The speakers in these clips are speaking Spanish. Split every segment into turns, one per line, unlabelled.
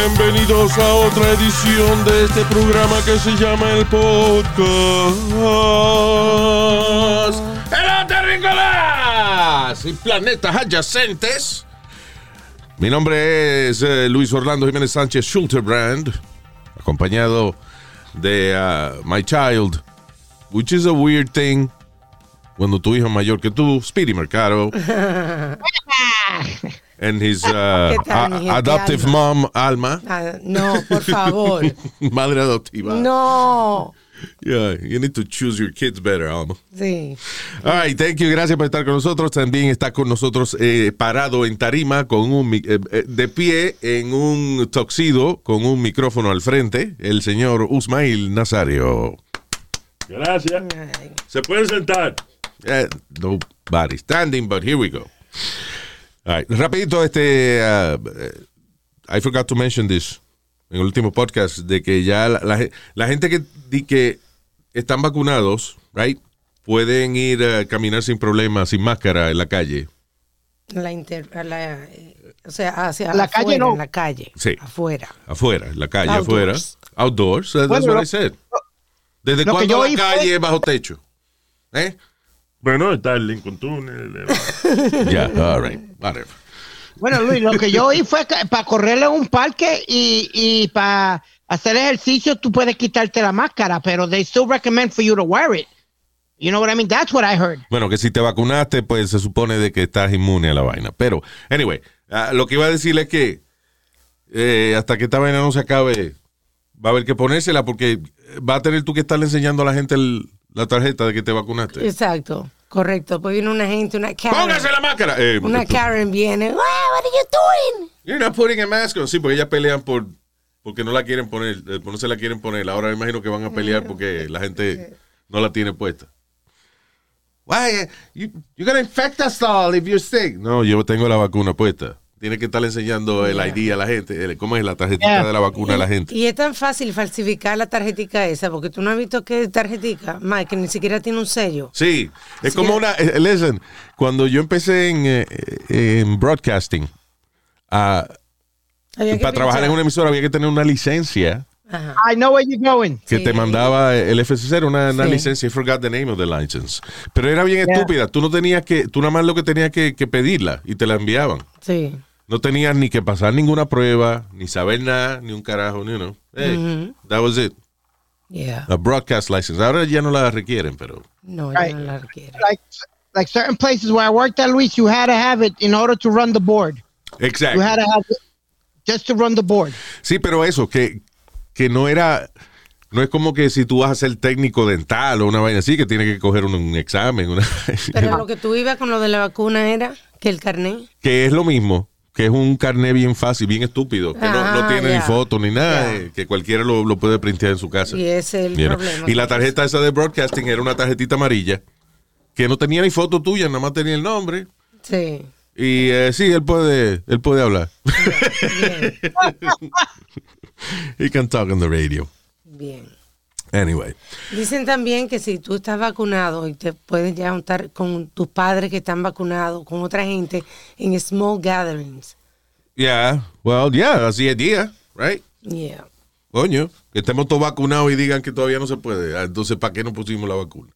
Bienvenidos a otra edición de este programa que se llama El Podcast. ¡Hello, terrícolas! Y planetas adyacentes. Mi nombre es eh, Luis Orlando Jiménez Sánchez Schulterbrand, acompañado de uh, My Child, which is a weird thing cuando tu hijo es mayor que tú, Speedy Mercado. and his uh,
¿Qué tal, mi
a- adoptive
Alma?
mom, Alma.
Ah, no, por favor.
Madre adoptiva.
No.
Yeah, you need to choose your kids better, Alma.
Sí.
All right, thank you. Gracias por estar con nosotros. También está con nosotros eh, parado en tarima, con un, eh, eh, de pie en un toxido, con un micrófono al frente, el señor Usmail Nazario.
Gracias. Se pueden sentar.
Eh, nobody standing, but here we go. Right, rapidito, este, uh, I forgot to mention this en el último podcast, de que ya la, la ge- la gente que, di que están vacunados, right, pueden ir a caminar sin problemas, sin máscara en la calle.
La inter, la, eh, o sea, hacia
La
afuera,
calle no.
en la calle.
Sí.
Afuera.
Afuera, en la calle,
Outdoors.
afuera. Outdoors, that's
Bueno,
what I said. ¿Desde cuándo la
fue-
calle es bajo techo? ¿Eh?
Bueno, está el Lincoln Tunnel.
Ya, all right, whatever.
Bueno, Luis, lo que yo oí fue que para correr en un parque y, y para hacer ejercicio tú puedes quitarte la máscara, pero they still recommend for you to wear it. You know what I mean? That's what I heard.
Bueno, que si te vacunaste, pues se supone de que estás inmune a la vaina. Pero, anyway, ah, lo que iba a decirle es que eh, hasta que esta vaina no se acabe, va a haber que ponérsela porque va a tener tú que estarle enseñando a la gente el- la tarjeta de que te vacunaste.
Exacto. Correcto. Pues viene una gente, una Karen.
¡Póngase la máscara! Eh,
Una Karen viene. "Wow, what are you doing?
You're not putting a mask on. Sí, porque ellas pelean por porque no la quieren poner, eh, no se la quieren poner. Ahora me imagino que van a pelear porque la gente no la tiene puesta. Why? You, you're gonna infect us all if you're sick. No, yo tengo la vacuna puesta. Tiene que estar enseñando el ID a la gente. el- ¿Cómo es la tarjetita
Yeah.
de la vacuna a la gente?
Y es tan fácil falsificar la tarjetica esa, porque tú no has visto qué tarjetica, Mike, que ni siquiera tiene un sello.
Sí, es
Sí.
como una. eh, Listen, cuando yo empecé en, eh, en broadcasting,
que
para trabajar en una emisora había que tener una licencia
Ajá.
I know where you're going.
que
Sí.
te mandaba el FCC, era una, una
Sí.
licencia, I forgot the name of the license. Pero era bien
Yeah.
estúpida, tú no tenías que, tú nada más lo que tenías que, que pedirla y te la enviaban.
Sí.
No tenías ni que pasar ninguna prueba, ni saber nada, ni un carajo, ni uno. Hey, that was it.
Yeah.
A broadcast license. Ahora ya no la requieren, pero.
No,
Right.
yo no la requiere.
Like, like certain places where I worked at, Luis, you had to have it in order to run the board.
Exacto.
You had to have it just to run the board.
Sí, pero eso, que, que no era. No es como que si tú vas a ser técnico dental o una vaina así, que tienes que coger un, un examen. una-
Pero lo que tú ibas con lo de la vacuna era que el carnet.
que es lo mismo, que es un carnet bien fácil, bien estúpido, que no, no
Ah,
tiene ni foto ni nada, eh, que cualquiera lo, lo puede printear en su casa.
Y es el
You know.
problema.
Y la tarjeta esa de broadcasting era una tarjetita amarilla que no tenía ni foto tuya, nada más tenía el nombre.
Sí.
Y eh, sí, él puede, él puede hablar.
Bien.
He can talk on the radio.
Bien.
Anyway.
Dicen también que si tú estás vacunado y te puedes ya juntar con tus padres que están vacunados, con otra gente, en small gatherings.
Yeah, well, yeah, así es día, right?
Yeah.
Coño, que estemos todos vacunados y digan que todavía no se puede. Ah, Entonces, ¿para qué no pusimos la vacuna?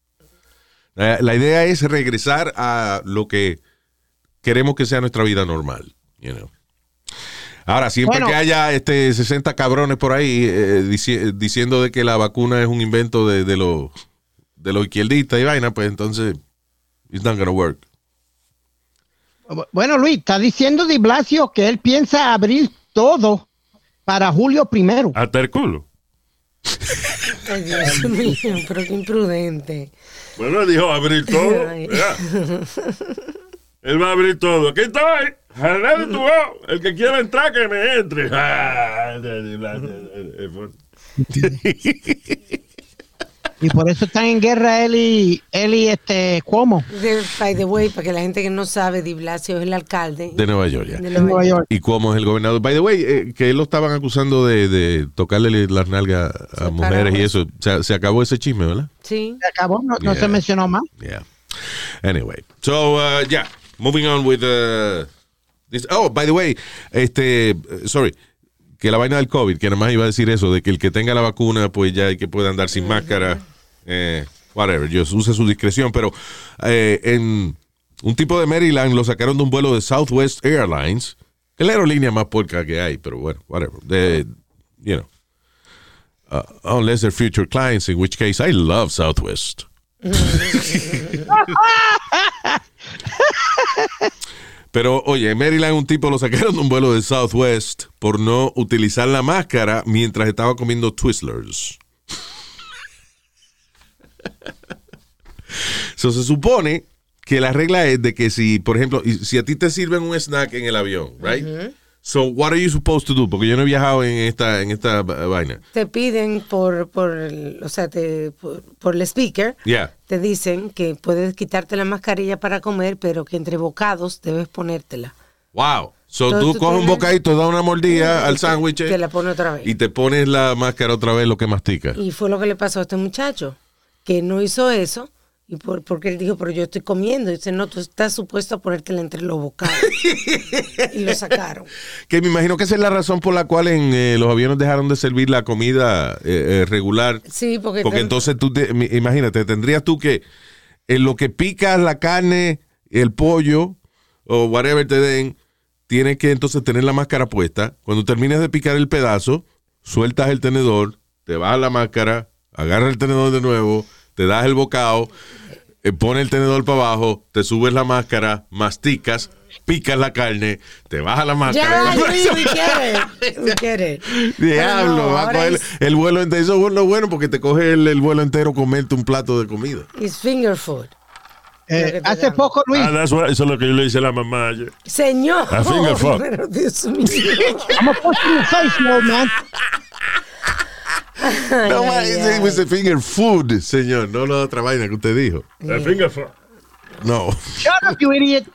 La, la idea es regresar a lo que queremos que sea nuestra vida normal. You know. Ahora, siempre
Bueno.
que haya este 60 cabrones por ahí eh, dici- diciendo de que la vacuna es un invento de, de los de los izquierdistas y vaina, pues entonces it's not gonna work.
Bueno, Luis, está diciendo Di Blasio que él piensa abrir todo para julio primero.
Hasta el culo.
Ay, Dios mío, pero qué imprudente.
Bueno, dijo abrir todo. Él va a abrir todo. Aquí estoy. Jalale tu voz. El que quiera entrar, que me entre. Ah,
Y por eso están en guerra él y, él y este Cuomo
De- by the way, para que la gente que no sabe, Di Blasio es el alcalde
De Nueva York, ya.
de
Nueva York.
Y cómo es el gobernador. By the way, eh, que él lo estaban acusando de, de tocarle las nalgas a
Se
mujeres
paró
y eso. Se, se acabó ese chisme, ¿verdad?
Sí.
Se acabó, no, no
Yeah.
se mencionó más.
Yeah. Anyway, so uh, yeah, moving on with uh. Oh, by the way, este, sorry, que la vaina del COVID, que nada más iba a decir eso, de que el que tenga la vacuna, pues ya hay que pueda andar sin máscara, eh, whatever, yo use su discreción, pero eh, en un tipo de Maryland lo sacaron de un vuelo de Southwest Airlines, que es la aerolínea más porca que hay, pero bueno, whatever, de, you know. Uh, unless they're future clients, in which case I love Southwest. Pero oye, en Maryland un tipo lo sacaron de un vuelo de Southwest por no utilizar la máscara mientras estaba comiendo Twizzlers. So, se supone que la regla es de que si, por ejemplo, si a ti te sirven un snack en el avión, right? So, what are you supposed to do? Porque yo no he viajado en esta, en esta eh, vaina.
Te piden por, por el, o sea, te, por, por el speaker,
Yeah.
te dicen que puedes quitarte la mascarilla para comer, pero que entre bocados debes ponértela.
Wow. So,
Entonces,
tú
tú
coges un bocadito, das una mordida al sándwich
Te la pone otra vez.
y te pones la máscara otra vez lo que mastica.
Y fue lo que le pasó a este muchacho, que no hizo eso, y por, porque él dijo, pero yo estoy comiendo. Y dice, no, tú estás supuesto a ponértela entre los bocados. y lo sacaron.
Que me imagino que esa es la razón por la cual en eh, los aviones dejaron de servir la comida eh, eh, regular.
Sí, porque...
Porque entonces tú, te- imagínate, tendrías tú que en lo que picas la carne, el pollo o whatever te den, tienes que entonces tener la máscara puesta. Cuando termines de picar el pedazo, sueltas el tenedor, te bajas la máscara, agarras el tenedor de nuevo, te das el bocado, eh, pones el tenedor para abajo, te subes la máscara, masticas, picas la carne, te bajas la máscara.
Ya, sí, we get it. We get it.
Diablo,
no,
va a coger
es-
el vuelo entero. Eso es lo bueno porque te coge el, el vuelo entero comerte un plato de comida.
It's finger food.
Eh, hace poco, Luis,
Ah, that's what- eso es lo que yo le hice a la mamá ayer.
Señor.
A finger fuck.
Pero Dios mío.
I'm in the face, no, man.
No,
Ay,
man,
ay,
ese
ay.
was a finger food, señor. No la otra vaina que usted dijo.
La finger fuck.
No.
Shut up, you idiot.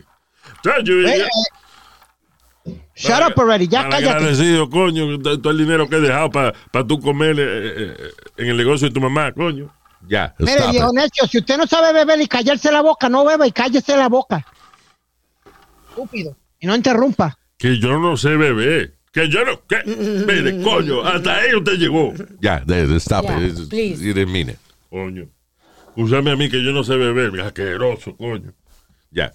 Ya, yo-
Eh,
ya-
eh, Shut up already. Ya cállate.
agradecido, coño, todo el dinero que he dejado para tú comer eh, eh, eh, en el negocio de tu mamá, coño.
Ya.
Mire, viejo
it.
necio, si usted no sabe beber y callarse la boca, no beba y cállese la boca. Estúpido. Y no interrumpa.
Que yo no sé beber. Que yo no. Que, mire, coño, hasta ahí usted llegó.
Ya, de- stop
Ya,
it.
Please.
You didn't mean it.
Coño. Úsame a mí que yo no sé beber, asqueroso, coño.
Ya.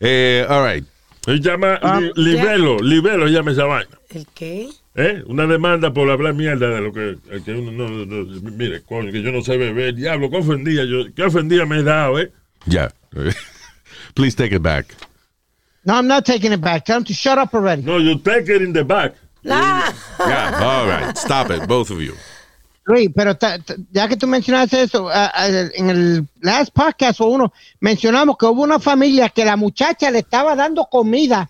Eh, all right.
Se llama
Ah,
li- libelo, libelo llama esa vaina.
¿El qué?
¿Eh? Una demanda por hablar mierda de lo que, uno no, no- no- Mire, coño, que yo no sé beber. Diablo, qué ofendía yo. Qué ofendía me he dado, ¿eh?
Ya. Please take it back.
No, I'm not taking it back. Tell him to shut up already.
No, you take it in the back.
Ah,
Ya. All right. Stop it, both of you.
Luis, pero ta- ta- ya que tú mencionaste eso, en el last podcast o uno, mencionamos que hubo una familia que la muchacha le estaba dando comida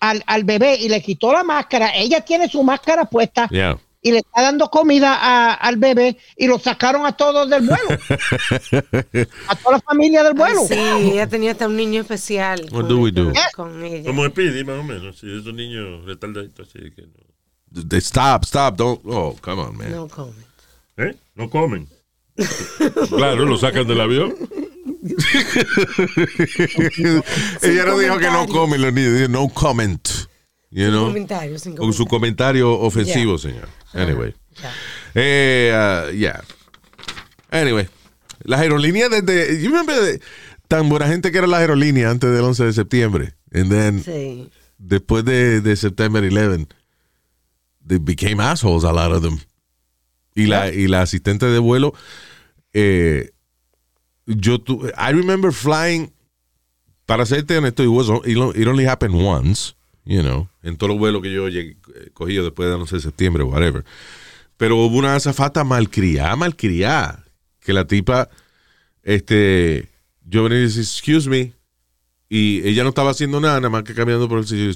al, al bebé y le quitó la máscara. Ella tiene su máscara puesta
Yeah.
Y le está dando comida a- al bebé y lo sacaron a todos del vuelo. a toda la familia del vuelo.
sí, ella tenía hasta un niño especial.
What
con-
do we do?
con- ella.
Como Speedy, más o menos. Sí, esos niños retardaditos, así que no.
De- Stop, stop. Don't. Oh, come on, man.
No comment.
¿Eh? No comen. claro, lo sacan del avión.
Ella no dijo que no
comentarios.
come los niños, dijo no comment. You know?
Sin
Con su comentario ofensivo,
Ya.
señor. Anyway. Eh, uh, yeah. Anyway. Las aerolíneas desde. Yo me de tan buena gente que era la aerolínea antes del 11 de septiembre. And then,
Sí.
después de, de September 11, they became assholes, a lot of them. Y la, y la asistente de vuelo, eh, yo tu, I remember flying, para serte honesto, it, was, it only happened once, you know, en todos los vuelos que yo llegué, eh, cogido después del 11 de septiembre, whatever. Pero hubo una azafata malcriada, malcriada, que la tipa, este, yo venía y decía, excuse me, y ella no estaba haciendo nada, nada más que caminando por el sitio,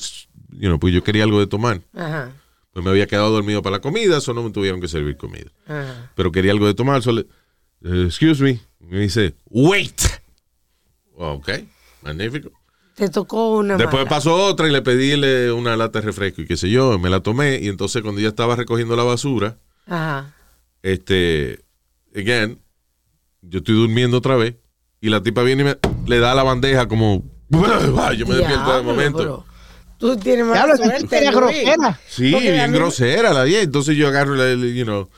you know, pues yo quería algo de tomar.
Ajá.
Pues me había quedado dormido para la comida, eso no me tuvieron que servir comida.
Ajá.
Pero quería algo de tomar, so le, eh, excuse me. Me dice, wait. Ok, magnífico.
Te tocó una
Después
mala.
pasó otra y le pedí le- una lata de refresco y qué sé yo, me la tomé y entonces cuando ya estaba recogiendo la basura,
Ajá.
este, again, yo estoy durmiendo otra vez y la tipa viene y me, le da la bandeja como, yo me despierto de momento.
pero Tú tienes mala
Diablo,
suerte.
era grosera.
Sí,
Porque
bien
mí-
grosera la vieja. Entonces yo agarro, la, la- you know,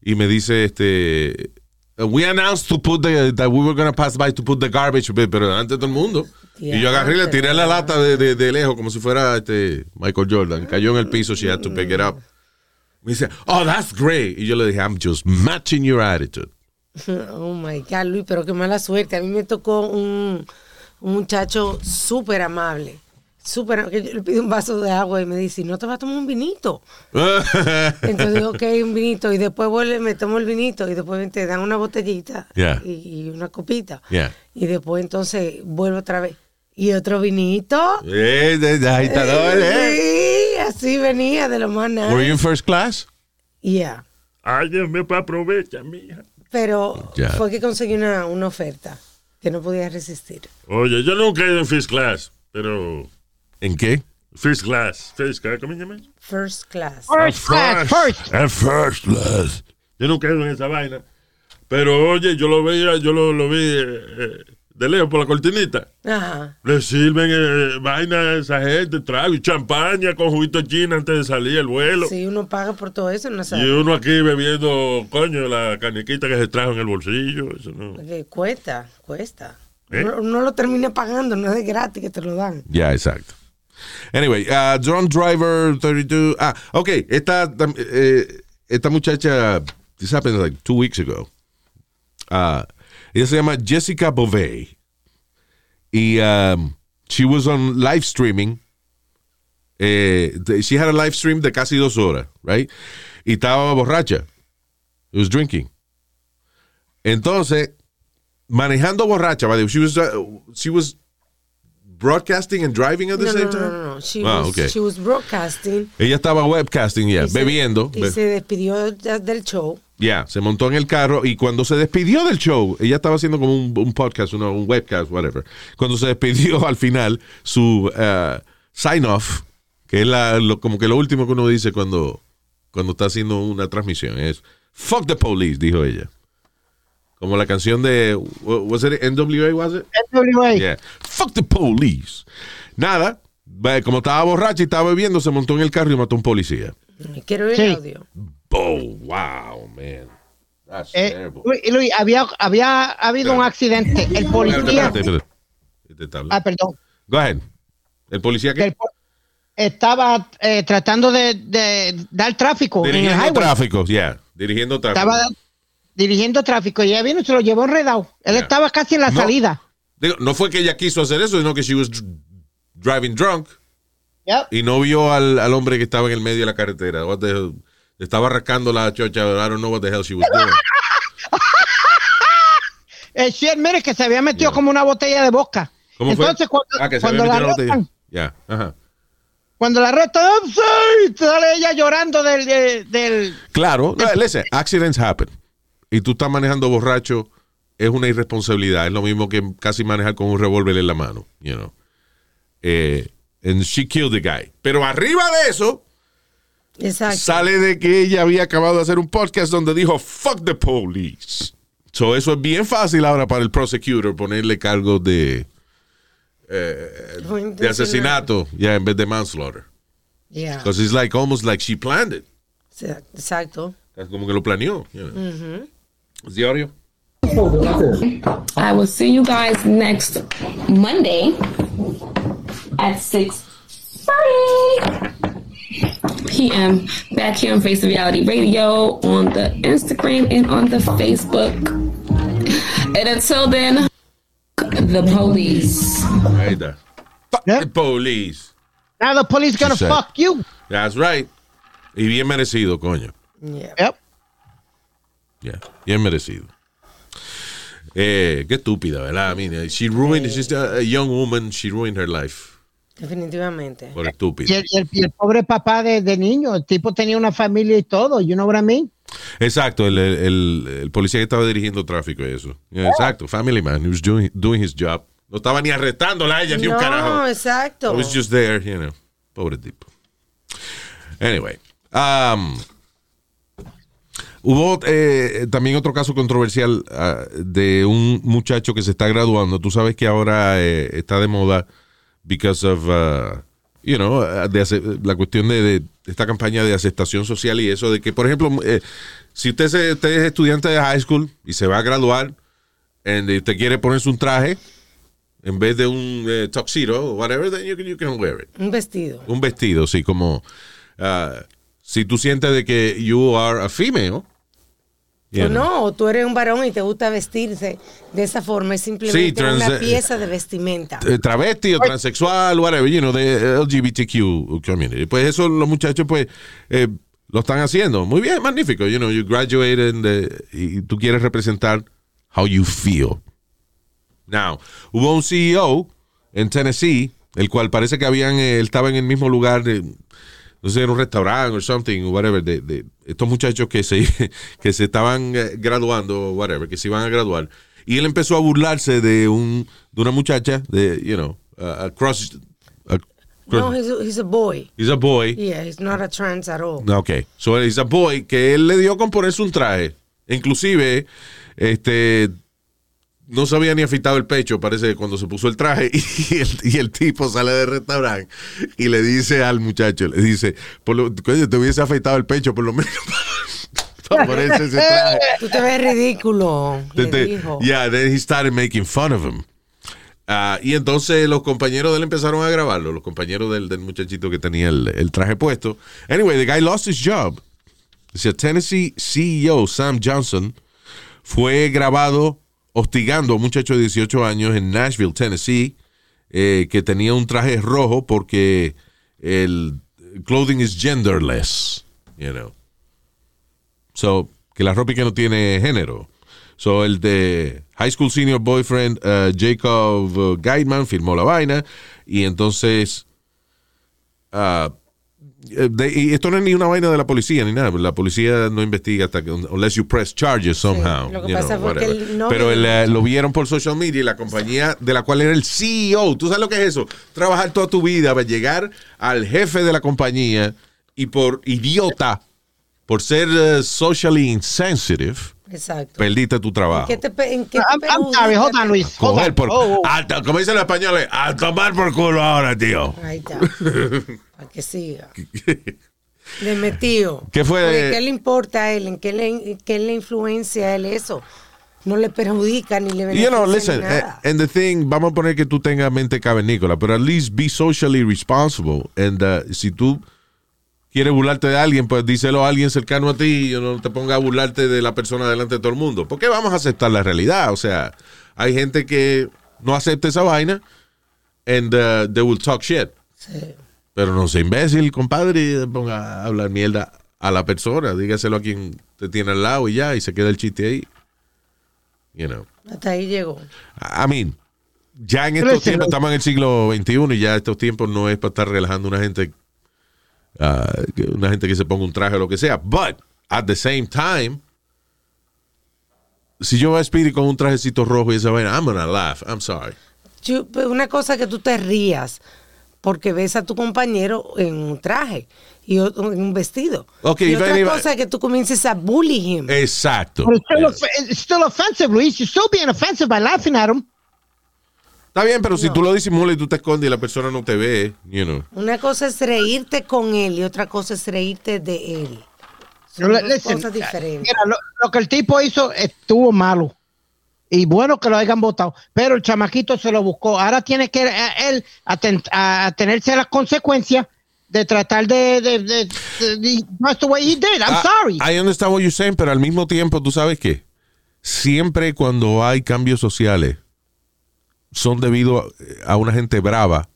y me dice, este, we announced to put the, that we were going to pass by to put the garbage, bin", pero delante de todo el mundo. Y yo agarré y le tiré la lata de, de, de lejos como si fuera este Michael Jordan. Cayó en el piso, she had to pick it up. Me dice, oh, that's great. Y yo le dije, I'm just matching your attitude.
Oh my God, Luis, pero qué mala suerte. A mí me tocó un, un muchacho súper amable. Súper, que yo le pido un vaso de agua y me dice, ¿no te vas a tomar un vinito? Entonces digo, ok, un vinito. Y después vuelve, me tomo el vinito. Y después te dan una botellita
Yeah.
y, y una copita.
Yeah.
Y después entonces vuelvo otra vez. Y otro vinito.
Eh, eh.
Sí, así venía de lo más nice.
Were you in first class?
Yeah.
Ay, Dios mío, pues aprovecha, mija.
Pero
Ya.
fue que conseguí una, una oferta que no podía resistir.
Oye, yo nunca he ido en first class, pero...
¿En qué?
First class. First class, ¿cómo se llama?
First class.
First class, first.
At first class. Yo nunca he ido en esa vaina. Pero oye, yo lo veía, yo lo, lo vi eh, eh, de lejos por la cortinita.
Ajá.
Le sirven eh, vaina a esa gente, trago y champaña con juguito china antes de salir el vuelo.
Si uno paga por todo eso, no
Y
sabe.
uno aquí bebiendo, coño, la caniquita que se trajo en el bolsillo. Eso no.
Porque cuesta, cuesta.
¿Eh?
Uno, uno lo termina pagando, no es de gratis que te lo dan.
Ya, exacto. Anyway, uh, drunk driver 32. Ah, ok. Esta, eh, esta muchacha, this happened like two weeks ago. Uh, ella se llama Jessica Bovey. Y um, she was on live streaming. Eh, she had a live stream de casi dos horas, right? Y estaba borracha. She was drinking. Entonces, manejando borracha, she was, uh, she was broadcasting and driving at the
No,
same
no, no,
time.
no, no. She,
Ah,
was,
okay.
she was broadcasting.
Ella estaba webcasting, ya,
y se-
bebiendo.
Y
be-
se despidió del show.
Ya, se montó en el carro y cuando se despidió del show, ella estaba haciendo como un, un podcast, una- un webcast, whatever. Cuando se despidió al final, su uh, sign off, que es la, lo- como que lo último que uno dice cuando, cuando está haciendo una transmisión, es Fuck the police, dijo ella. Como la canción de, was it NWA, was it?
NWA.
Yeah. Fuck the police. Nada, va- como estaba borracha y estaba bebiendo, se montó en el carro y mató a un policía.
Quiero
Sí.
el audio.
Oh, wow, man. That's
Eh,
terrible.
Luis, Luis, había, había habido un accidente. El policía.
Espérate, espérate. Este.
Ah, perdón.
Go ahead. ¿El policía
Que
que
el po- estaba eh, tratando de, de dar tráfico en el
Dirigiendo
highway.
tráfico, yeah. Dirigiendo tráfico.
Estaba dirigiendo tráfico y ella vino y se lo llevó enredado. Él
Ya.
estaba casi en la
No.
salida.
Digo, no fue que ella quiso hacer eso, sino que she was dr- driving drunk
Yep.
y no vio al, al hombre que estaba en el medio de la carretera. What the hell? Estaba rascando la chocha. I don't know what the hell she was doing.
Eh, she admite que se había metido como una botella de vodka.
¿Cómo fue?
Entonces, cuando,
ah, que se
cuando
había
la
metido la botella.
arrestan,
Ya, ajá.
cuando la "I'm sorry", sale ella llorando del, del, del-
Claro, no, listen, accidents happen. Y tú estás manejando borracho, es una irresponsabilidad. Es lo mismo que casi manejar con un revólver en la mano, you know. Eh, and she killed the guy. Pero arriba de eso,
Exacto.
sale de que ella había acabado de hacer un podcast donde dijo, fuck the police. So eso es bien fácil ahora para el prosecutor ponerle cargos de,
Fue
de asesinato, ya en vez de manslaughter.
Yeah.
Because it's like almost like she planned it.
Exacto.
Es como que lo planeó. you know. ¿Es de audio?
I will see you guys next Monday at 6 p.m. back here on Face of Reality Radio on the Instagram and on the Facebook. And until then, the police.
Ahí está. Fuck
Yeah.
the police.
Now the police gonna
said.
fuck you.
That's right. Y bien merecido, coño.
Yeah.
Yep.
Yeah, bien merecido. Eh, qué estúpida, ¿verdad? I mean, she ruined, she's a, a young woman, she ruined her life.
Definitivamente.
Por
Y el, y el- y el pobre papá de, de niño, el tipo tenía una familia y todo, you know what I mean?
Exacto, el, el- el policía que estaba dirigiendo tráfico y eso. Yeah, Exacto, family man, he was doing, doing his job. No estaba ni arrestándola a ella ni un
No,
carajo.
exacto.
I was just there, you know. Pobre tipo. Anyway. um, hubo eh, también otro caso controversial ah, de un muchacho que se está graduando. Tú sabes que ahora eh, está de moda because of, uh, you know, uh, de la cuestión de, de esta campaña de aceptación social y eso de que, por ejemplo, eh, si usted, se- usted es estudiante de high school y se va a graduar and usted quiere ponerse un traje en vez de un eh, tuxedo o whatever, then you can, you can wear it.
Un vestido.
Un vestido, sí, como ah, si tú sientes de que you are a female. You
O
know.
no, o tú eres un varón y te gusta vestirse de esa forma. Es simplemente
Sí,
una pieza de vestimenta.
eh, travesti o transexual, whatever, you know, de LGBTQ community. Pues eso los muchachos, pues, eh, lo están haciendo. Muy bien, magnífico. You know, you graduated and, eh, y tú quieres representar how you feel. Now, hubo un CEO en Tennessee, el cual parece que habían, eh, él estaba en el mismo lugar, de, no sé, en un restaurante o something, whatever, de, de estos muchachos que se, que se estaban eh, graduando, whatever, que se iban a graduar. Y él empezó a burlarse de un de una muchacha, de, you know, uh, across,
No, he's a, he's a boy.
he's a boy.
Yeah, he's not a trans at all.
Ok, so he's a boy que él le dio con ponerse un traje. Inclusive, este, no se había ni afeitado el pecho, parece, cuando se puso el traje. Y el, y el tipo sale del restaurante y le dice al muchacho, le dice, por lo, coño, te hubiese afeitado el pecho por lo menos para ponerse ese traje.
Tú te ves ridículo,
Te- te-
dijo.
yeah, then he started making fun of him. Ah, y entonces los compañeros de él empezaron a grabarlo, los compañeros del, del muchachito que tenía el, el traje puesto. Anyway, the guy lost his job. Dice, Tennessee CEO Sam Johnson fue grabado hostigando a un muchacho de 18 años en Nashville, Tennessee, eh, que tenía un traje rojo porque el clothing is genderless, you know. So, que la ropa que no tiene género. So, el de High School Senior Boyfriend, uh, Jacob uh, Guidman, firmó la vaina. Y entonces. eh, de- y esto no es ni una vaina de la policía ni nada. La policía no investiga hasta que. Unless you press charges somehow.
lo que pasa
know,
el
Pero el, eh, lo vieron por social media y la compañía de la cual era el CEO. ¿Tú sabes lo que es eso? Trabajar toda tu vida para llegar al jefe de la compañía y por idiota, por ser eh, socially insensitive,
Exacto.
perdiste tu trabajo.
¿Qué te, ¿En qué te
Luis.
Coger por,
Oh, oh.
como dicen los españoles, a tomar por culo ahora, tío.
Ahí está. Para que siga. Le metió.
¿Qué fue?
¿Qué le importa a él? ¿En qué le, en qué le influencia a él eso? No le perjudica ni le
You
beneficia
know,
ni
listen, eh,
nada.
and the thing, vamos a poner que tú tengas mente cavernícola, pero at least be socially responsible. And uh, si tú quieres burlarte de alguien, pues díselo a alguien cercano a ti y no te pongas a burlarte de la persona delante de todo el mundo. ¿Por qué vamos a aceptar la realidad? O sea, hay gente que no acepta esa vaina and uh, they will talk shit.
Sí.
Pero no sea imbécil, compadre, y ponga a hablar mierda a la persona. Dígaselo a quien te tiene al lado y ya, y se queda el chiste ahí. You know.
Hasta ahí llegó.
I mean, ya en estos tiempos, estamos en el siglo XXI y ya estos tiempos no es para estar relajando una gente, que- una gente que se ponga un traje o lo que sea. But, at the same time, si yo voy a Speedy con un trajecito rojo y esa vaina, I'm gonna laugh. I'm sorry.
Yo- una cosa que tú te rías porque ves a tu compañero en un traje y otro en un vestido.
Ok,
y otra cosa que tú comiences a bully him.
Exacto.
It's still, off- it's still offensive, Luis. You're still being offensive by laughing at him.
Está bien, pero si tú lo disimulas y tú te escondes y la persona no te ve, you know.
Una cosa es reírte con él y otra cosa es reírte de él. Son
listen,
cosas diferentes.
Mira, lo, lo que el tipo hizo estuvo malo. Y bueno que lo hayan votado. Pero el chamaquito se lo buscó. Ahora tiene que eh, él aten- a, a las consecuencias de tratar de, de, de, de- de- That's the way he did. I'm
Ah,
sorry.
I understand what you're saying, pero al mismo tiempo, tú sabes que siempre cuando hay cambios sociales son debido a, a una gente brava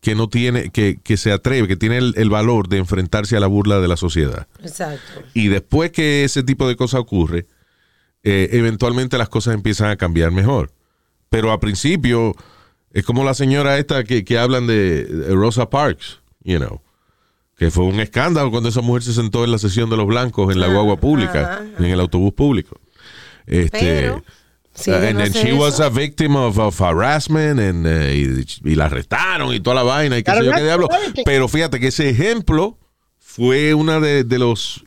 que no tiene, que, que se atreve, que tiene el, el valor de enfrentarse a la burla de la sociedad.
Exacto.
Y después que ese tipo de cosas ocurre, eh, eventualmente las cosas empiezan a cambiar mejor. Pero a principio es como la señora esta que, que hablan de, Rosa Parks, you know, que fue un escándalo cuando esa mujer se sentó en la sesión de los blancos en la guagua pública,
ajá.
en el autobús público. Este,
Pero,
and
no
then she was a victim of, of harassment and, eh, y, y la arrestaron y toda la vaina y qué sé yo qué diablo. Pero fíjate que ese ejemplo fue uno de, de los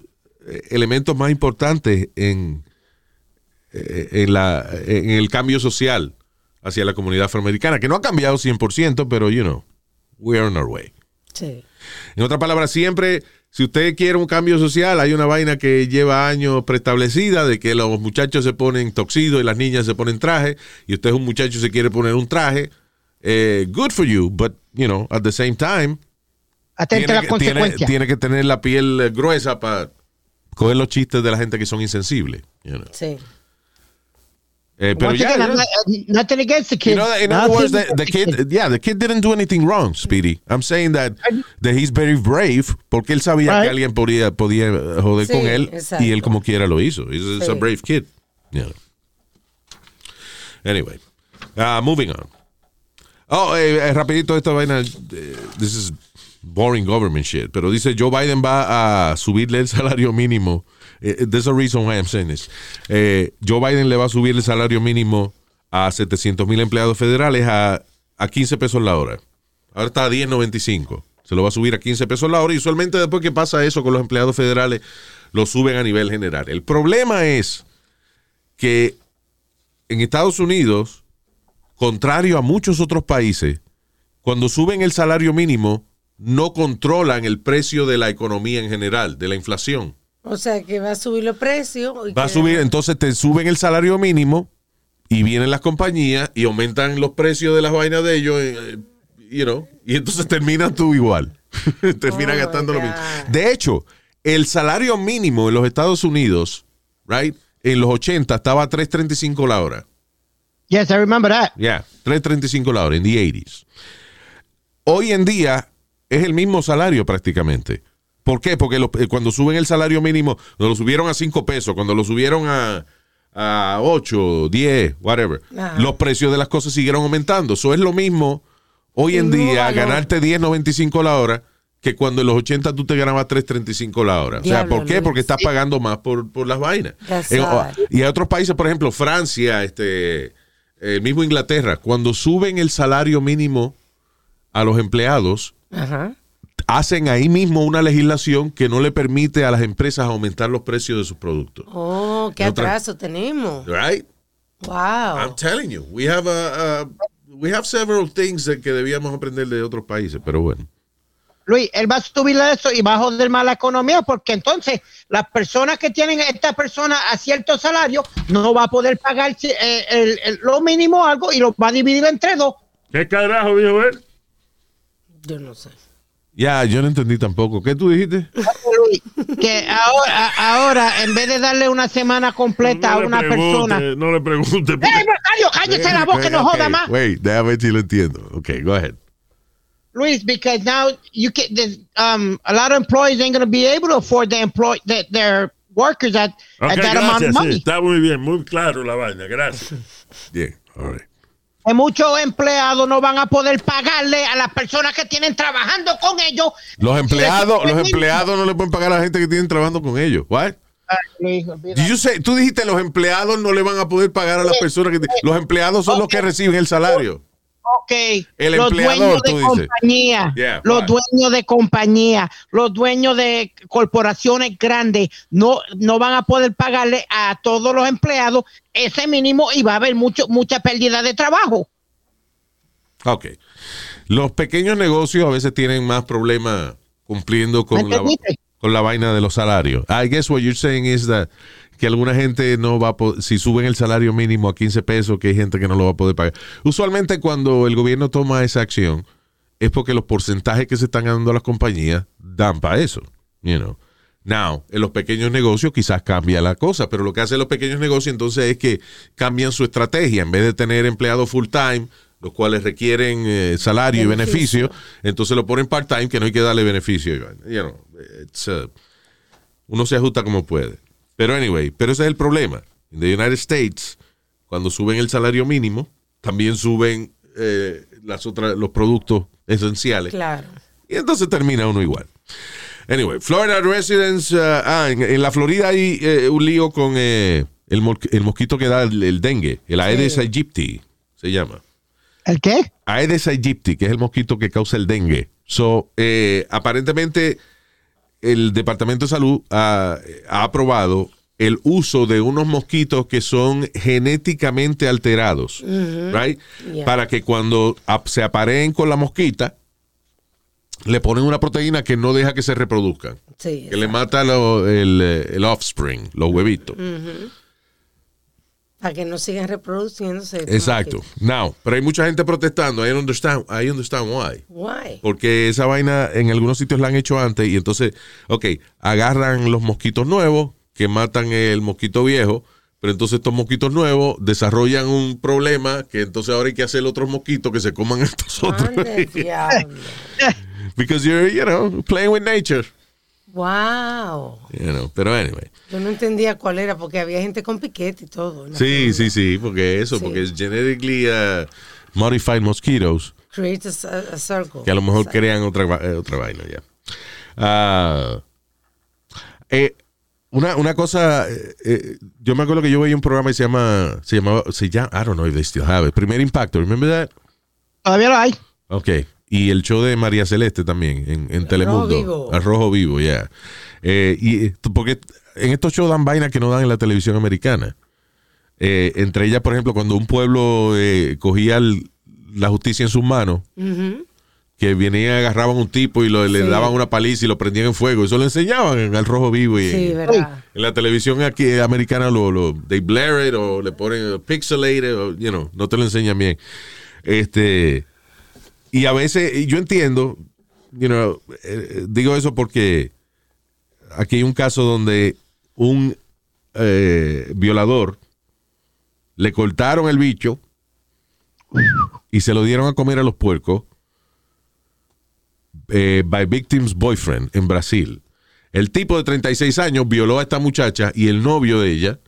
eh, elementos más importantes en, eh, en, la, en el cambio social hacia la comunidad afroamericana, que no ha cambiado 100%, pero, you know, we're on our way.
Sí.
En otras palabras, siempre, si usted quiere un cambio social, hay una vaina que lleva años preestablecida de que los muchachos se ponen toxidos y las niñas se ponen traje, y usted es un muchacho y se quiere poner un traje. eh, good for you, but, you know, at the same time,
Atente a
tiene, que- tiene,
consecuencias.
tiene que tener la piel gruesa para coger los chistes de la gente que son insensibles. you know.
Sí.
Eh, pero
Once
ya,
again,
ya.
I'm not- uh, nothing against the kid.
You know, in other words, the, the kid, yeah, the kid didn't do anything wrong, Speedy. I'm saying that, that he's very brave porque él sabía que alguien podía, podía eh, joder
Sí,
con él
exacto.
y él como quiera lo hizo. He's, he's a
Sí.
brave kid. Yeah. Anyway, uh, moving on. Oh, eh, eh, rapidito esta vaina. eh, this is boring government shit. Pero dice Joe Biden va a subirle el salario mínimo. Eh, eh, there's a reason why I'm saying this. Eh, Joe Biden le va a subir el salario mínimo a 700 mil empleados federales a, a 15 pesos la hora. Ahora está a 10.95. Se lo va a subir a 15 pesos la hora. Y usualmente después que pasa eso con los empleados federales, lo suben a nivel general. El problema es que en Estados Unidos, contrario a muchos otros países, cuando suben el salario mínimo, no controlan el precio de la economía en general, de la inflación.
O sea que va a subir los precios. y
Va a subir, entonces te suben el salario mínimo y vienen las compañías y aumentan los precios de las vainas de ellos, eh, you know, y entonces terminas tú igual. terminas
Oh,
gastando lo mismo. De hecho, el salario mínimo en los Estados Unidos, right, en los 80 estaba a 3.35 la hora.
Yes, I remember that.
Yeah, 3.35 la hora, en the 80s. Hoy en día es el mismo salario prácticamente. ¿Por qué? Porque lo- eh, cuando suben el salario mínimo, cuando lo subieron a 5 pesos, cuando lo subieron a, a 8, 10, whatever, los precios de las cosas siguieron aumentando. Eso es lo mismo hoy en
mismo
día
valor.
ganarte 10.95 la hora que cuando en los 80 tú te ganabas 3.35 la hora. o sea, ¿por qué?
Luis.
Porque estás pagando más por, por las vainas. En-
sad.
y hay otros países, por ejemplo, Francia, este, el mismo Inglaterra, cuando suben el salario mínimo a los empleados,
Ajá.
Hacen ahí mismo una legislación que no le permite a las empresas aumentar los precios de sus productos.
Oh, qué atraso tenemos.
Right? I'm
Wow.
telling you, we have a, a- we have several things that que debíamos aprender de otros países, pero bueno.
Luis, él va a subirle eso y va a joder más la economía porque entonces las personas que tienen a esta persona a cierto salario no va a poder pagar eh, el- el- lo mínimo algo y lo va a dividir entre dos.
¿Qué carajo dijo él?
Yo no sé.
Ya, yo no entendí tampoco. ¿Qué tú dijiste?
Que ahora, ahora en vez de darle una semana completa
No
a una
pregunte,
persona.
No le pregunte. porque-
¡Ey, Macario, cállese la boca, no
Ok,
joda más!
Wait, déjame ver si lo entiendo. Ok, go ahead.
Luis, because now you can, um, a lot of employees ain't going to be able to afford their employ their, their workers at,
Ok,
at that amount of
gracias. sí,
money.
está muy bien, muy claro la vaina. Gracias.
Bien, all right.
Que muchos empleados no van a poder pagarle a las personas que tienen trabajando con ellos.
Los empleados, los empleados no le pueden pagar a la gente que tienen trabajando con ellos. What? You say- tú dijiste los empleados no le van a poder pagar a las personas que los empleados son los que reciben el salario.
Ok,
El
los
empleador,
dueños de
tú dices.
compañía,
Yeah,
los dueños de compañía, los dueños de corporaciones grandes no, no van a poder pagarle a todos los empleados ese mínimo y va a haber mucho, mucha pérdida de trabajo.
Ok. Los pequeños negocios a veces tienen más problemas cumpliendo con
¿Me
la, con la vaina de los salarios. I guess what you're saying is that que alguna gente no va a po- si suben el salario mínimo a 15 pesos, que hay gente que no lo va a poder pagar. Usualmente cuando el gobierno toma esa acción es porque los porcentajes que se están dando a las compañías dan para eso, you know. Now, en los pequeños negocios quizás cambia la cosa, pero lo que hacen los pequeños negocios entonces es que cambian su estrategia. En vez de tener empleados full time, los cuales requieren eh, salario y beneficio, entonces lo ponen part time, que no hay que darle beneficio. You know, it's, uh, uno se ajusta como puede. Pero anyway, pero ese es el problema. En the United States, cuando suben el salario mínimo, también suben eh, las otras, los productos esenciales.
Claro.
Y entonces termina uno igual. Anyway, Florida residents. uh, ah, en, en la Florida hay eh, un lío con eh, el, el mosquito que da el, el dengue, el Aedes aegypti, se llama.
¿El qué?
Aedes aegypti, que es el mosquito que causa el dengue. So, eh, aparentemente, el Departamento de Salud ha, ha aprobado el uso de unos mosquitos que son genéticamente alterados, right?
Yeah.
Para que cuando se apareen con la mosquita, le ponen una proteína que no deja que se reproduzcan,
Sí,
que le mata lo- el, eh, el offspring, los huevitos.
Para que no sigan reproduciéndose.
Exacto. Now, pero hay mucha gente protestando. I understand, I understand why.
Why?
Porque esa vaina en algunos sitios la han hecho antes y entonces, ok, agarran los mosquitos nuevos que matan el mosquito viejo, pero entonces estos mosquitos nuevos desarrollan un problema que entonces ahora hay que hacer otros mosquitos que se coman estos otros. Because you're, you know, playing with nature.
Wow.
You know. Pero anyway.
Yo no entendía cuál era porque había gente con piquete y todo. ¿no?
Sí, sí, sí, porque eso,
Sí.
porque es genetically uh, modified mosquitoes.
Create a, a- circle.
que a lo mejor
Exacto.
crean otra, eh, otra vaina ya. Ah, eh, una, una cosa, eh, eh, yo me acuerdo que yo veía un programa que se llama, se llamaba, se llama, I don't know if they still have it, Primer Impacto, remember that?
Todavía lo hay.
Ok, y el show de María Celeste también, en, en Telemundo.
Vivo.
Al Rojo Vivo, ya. Eh, y eh, porque en estos shows dan vainas que no dan en la televisión americana. Eh, entre ellas, por ejemplo, cuando un pueblo eh, cogía el- la justicia en sus manos, que venían, agarraban un tipo y lo- le
Sí.
daban una paliza y lo prendían en fuego. Eso lo enseñaban en Al Rojo Vivo y
Sí,
en,
verdad.
en la televisión aquí americana lo, lo they blare it o le ponen pixelated o, you know, no te lo enseñan bien. Este, y a veces, yo entiendo, you know, eh, digo eso porque aquí hay un caso donde un eh, violador le cortaron el bicho y se lo dieron a comer a los puercos eh, by victim's boyfriend en Brasil. El tipo de 36 años violó a esta muchacha y el novio de ella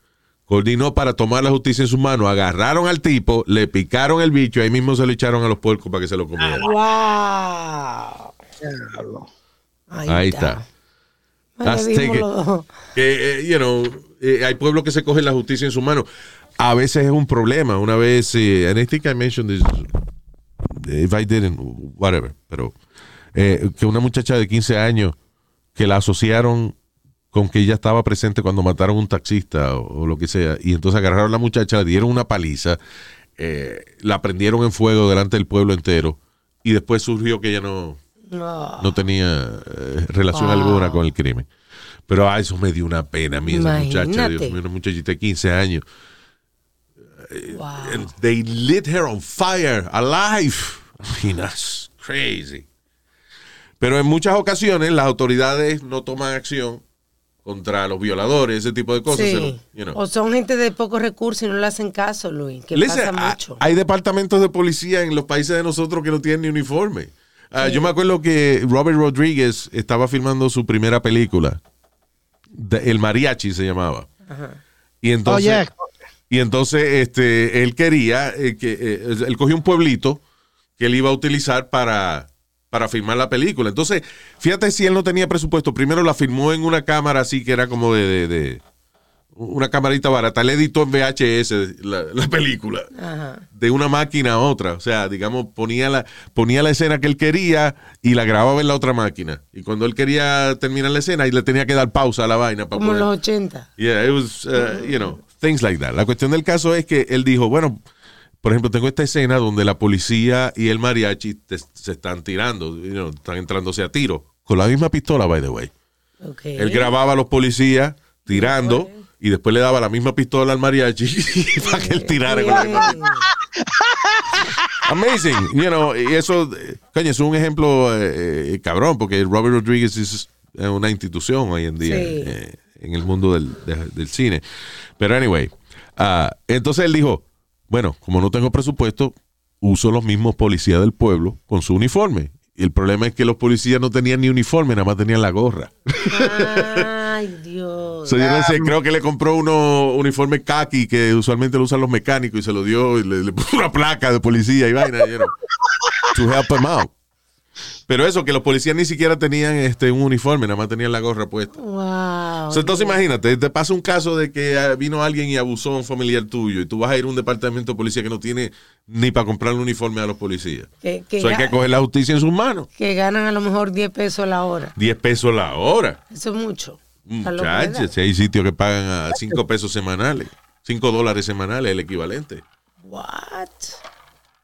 coordinó para tomar la justicia en sus manos. Agarraron al tipo, le picaron el bicho y ahí mismo se lo echaron a los puercos para que se lo comieran.
Wow.
Ahí está.
Dos.
que, eh, you know, eh, hay pueblos que se cogen la justicia en sus manos. A veces es un problema. Una vez, eh, and I think I mentioned this, if I didn't, whatever, pero eh, que una muchacha de 15 años que la asociaron con que ella estaba presente cuando mataron a un taxista o, o lo que sea, y entonces agarraron a la muchacha, le dieron una paliza, eh, la prendieron en fuego delante del pueblo entero, y después surgió que ella no,
No.
no tenía eh, relación alguna con el crimen. Pero a eso me dio una pena a mí, esa muchacha. Dios mío, una muchachita de 15 años.
Wow.
And they lit her on fire, alive. I mean, that's crazy. Pero en muchas ocasiones las autoridades no toman acción contra los violadores, ese tipo de cosas.
Sí.
lo- you know.
O son gente de pocos recursos y no le hacen caso, Luis. Que
Listen,
pasa mucho.
Hay departamentos de policía en los países de nosotros que no tienen ni uniforme. Ah, Yo me acuerdo que Robert Rodríguez estaba filmando su primera película. de- El Mariachi se llamaba. Y entonces,
Oye,
y entonces este, él quería eh, que eh, él cogió un pueblito que él iba a utilizar para, para filmar la película. Entonces, fíjate si él no tenía presupuesto. Primero la filmó en una cámara así que era como de, de- de- una camarita barata. Él editó en VHS la, la película
Ajá.
de una máquina a otra. O sea, digamos, ponía la, ponía la escena que él quería y la grababa en la otra máquina. Y cuando él quería terminar la escena, y le tenía que dar pausa a la vaina para
Como
poder.
los 80.
Yeah, it was, uh, you know, things like that. La cuestión del caso es que él dijo, bueno, por ejemplo, tengo esta escena donde la policía y el mariachi te- se están tirando, you know, están entrándose a tiro. Con la misma pistola, by the way.
Okay.
Él grababa a los policías tirando y después le daba la misma pistola al mariachi para que él tirara con la misma
Bien.
Amazing, you know, y eso, coño, es un ejemplo eh, eh, cabrón, porque Robert Rodriguez es una institución hoy en día
Sí.
eh, en el mundo del, de- del cine. Pero anyway, ah, entonces él dijo, bueno, como no tengo presupuesto, uso los mismos policías del pueblo con su uniforme. Y el problema es que los policías no tenían ni uniforme, nada más tenían la gorra.
Ay, Dios.
So, yo no sé, creo que le compró uno uniforme khaki que usualmente lo usan los mecánicos y se lo dio y le, le puso una placa de policía y vaina, you know, to help him out. Pero eso, que los policías ni siquiera tenían este, un uniforme, nada más tenían la gorra puesta.
Wow.
Entonces imagínate, te pasa un caso de que ah, vino alguien y abusó a un familiar tuyo y tú vas a ir a un departamento de policía que no tiene ni para comprar un uniforme a los policías.
que, que
hay que coger la justicia en sus manos.
que ganan a lo mejor 10 pesos la hora.
10 pesos la hora.
Eso es mucho.
Muchachos, si hay sitios que pagan a 5 pesos semanales. 5 dólares semanales, el equivalente.
What?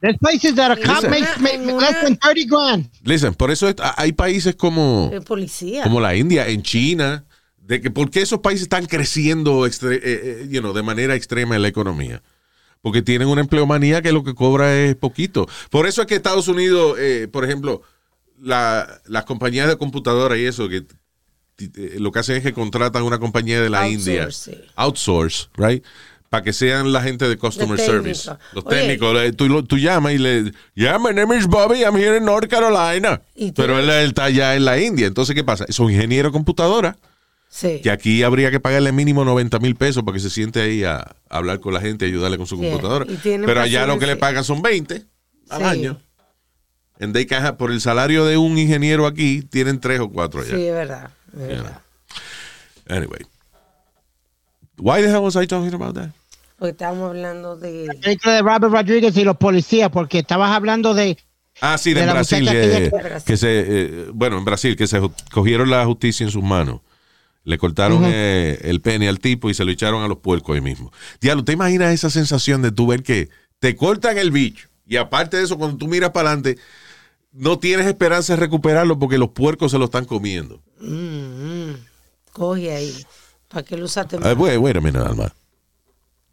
There's places that a cop makes, make less than 30 grand.
Listen, por eso es- hay países como,
El policía.
como la India, en China, de que por qué esos países están creciendo extre- eh, eh, you know, de manera extrema en la economía. Porque tienen una empleomanía que lo que cobra es poquito. Por eso es que Estados Unidos, eh, por ejemplo, la- las compañías de computadora y eso, que eh, lo que hacen es que contratan una compañía de la
Outsource,
India,
sí.
outsource, right? Para que sean la gente de customer
De
service. Los
Oye.
técnicos. le- Tú, tú llamas y le. Yeah, my name is Bobby, I'm here in North Carolina.
Y
Pero él, está allá en la India. Entonces, ¿qué pasa? Es un ingeniero de computadora
Sí.
que aquí habría que pagarle mínimo 90 mil pesos para que se siente ahí a, a hablar con la gente y ayudarle con su
Sí,
computadora. Pero allá lo que le pagan son 20 al
Sí.
año. En have- por el salario de un ingeniero aquí, tienen tres o cuatro allá.
Sí, es verdad. es verdad.
Anyway. Why the hell was I talking about that?
Porque estamos hablando de.
La película de Robert Rodriguez y los policías, porque estabas hablando de.
Ah, sí, de, Brasil. eh,
que-
que se, eh, bueno, en Brasil, que se cogieron la justicia en sus manos. Le cortaron eh, el pene al tipo y se lo echaron a los puercos ahí mismo. Diablo, ¿te imaginas esa sensación de tú ver que te cortan el bicho? Y aparte de eso, cuando tú miras para adelante, no tienes esperanza de recuperarlo porque los puercos se lo están comiendo.
Mm, mm. Coge ahí. ¿Para qué lo usaste
Uh,
más?
wait, wait a minute, Alma.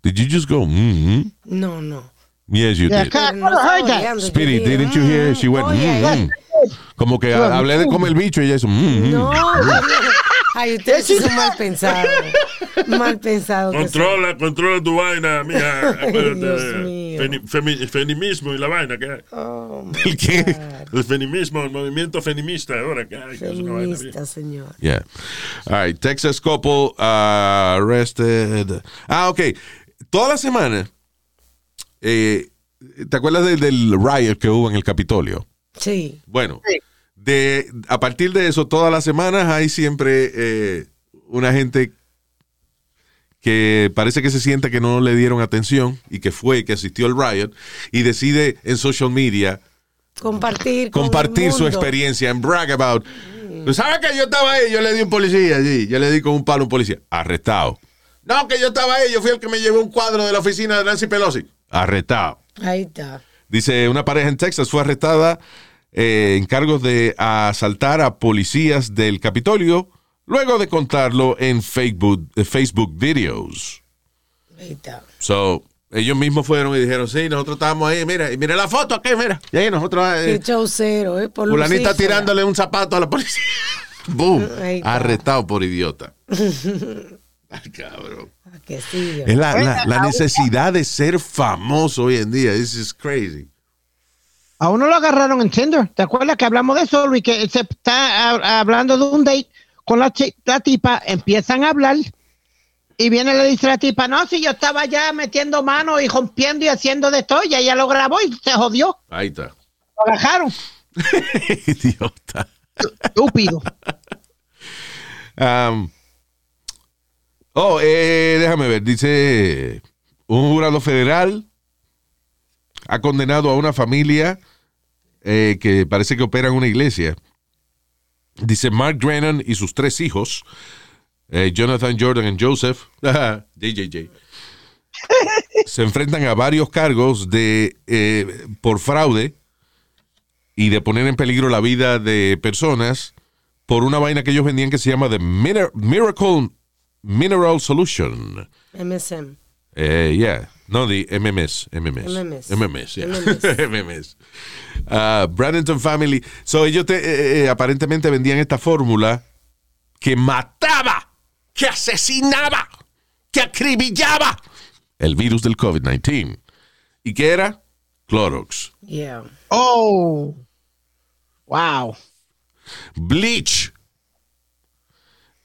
Did you just go, mm
No, no.
Yes, you
Yeah,
did.
no dije,
didn't you hear? She went,
coge ahí.
mm, mm. Como que hablé de comer el bicho y ella hizo, mm, mm.
No. Ay, ustedes sí son mal pensados. Mal pensados.
Controla, controla tu vaina, mija. Acuérdate femi- el feminismo y la vaina que hay.
Oh, my
¿El qué?
El feminismo, el movimiento feminista ahora que hay.
Feminista, señor.
Yeah. All right. Texas couple uh, arrested. Ah, ok. Toda la semana. eh, ¿Te acuerdas del, del riot que hubo en el Capitolio?
Sí.
Bueno, de, a partir de eso, todas las semanas hay siempre eh, una gente que parece que se siente que no le dieron atención y que fue, que asistió al riot y decide en social media
Compartir. con
compartir su experiencia en brag about. ¿Sabes que yo estaba ahí? Yo le di un policía allí. Yo le di con un palo a un policía. Arrestado. No, que yo estaba ahí. Yo fui el que me llevó un cuadro de la oficina de Nancy Pelosi. Arrestado.
Ahí está.
Dice, una pareja en Texas fue arrestada eh, en cargos de asaltar a policías del Capitolio luego de contarlo en Facebook, eh, Facebook videos.
Ahí está.
So, ellos mismos fueron y dijeron, sí, nosotros estábamos ahí, mira, y mira la foto aquí, mira. Y ahí nosotros... eh,
Qué cero, ¿eh? Por
Fulanita tirándole un zapato a la policía. Boom. Arrestado por idiota. Ay, cabrón.
Ah, que sí.
Es la, la- la necesidad de ser famoso hoy en día. This is crazy.
A uno lo agarraron en Tinder. ¿Te acuerdas que hablamos de eso, Luis? Que se está hablando de un date con la, la tipa, empiezan a hablar y viene y le dice a la tipa, no, si yo estaba ya metiendo mano y rompiendo y haciendo de todo, y ella lo grabó y se jodió.
Ahí está.
Lo agarraron.
idiota.
Estúpido.
Um, oh, eh, déjame ver. Dice un jurado federal ha condenado a una familia eh, que parece que opera en una iglesia. Dice Mark Drennan y sus tres hijos, eh, Jonathan, Jordan y Joseph, JJJ, se enfrentan a varios cargos de eh, por fraude y de poner en peligro la vida de personas por una vaina que ellos vendían que se llama The Miracle Mineral Solution.
MSM.
Eh, yeah. No, the MMS. MMS.
MMS.
MMS, yeah.
MMS.
MMS. Ah, Brandon Family. So, ellos te- eh, eh, aparentemente vendían esta fórmula que mataba, que asesinaba, que acribillaba el virus del COVID-19. ¿Y qué era? Clorox.
Yeah.
Oh. Wow.
Bleach.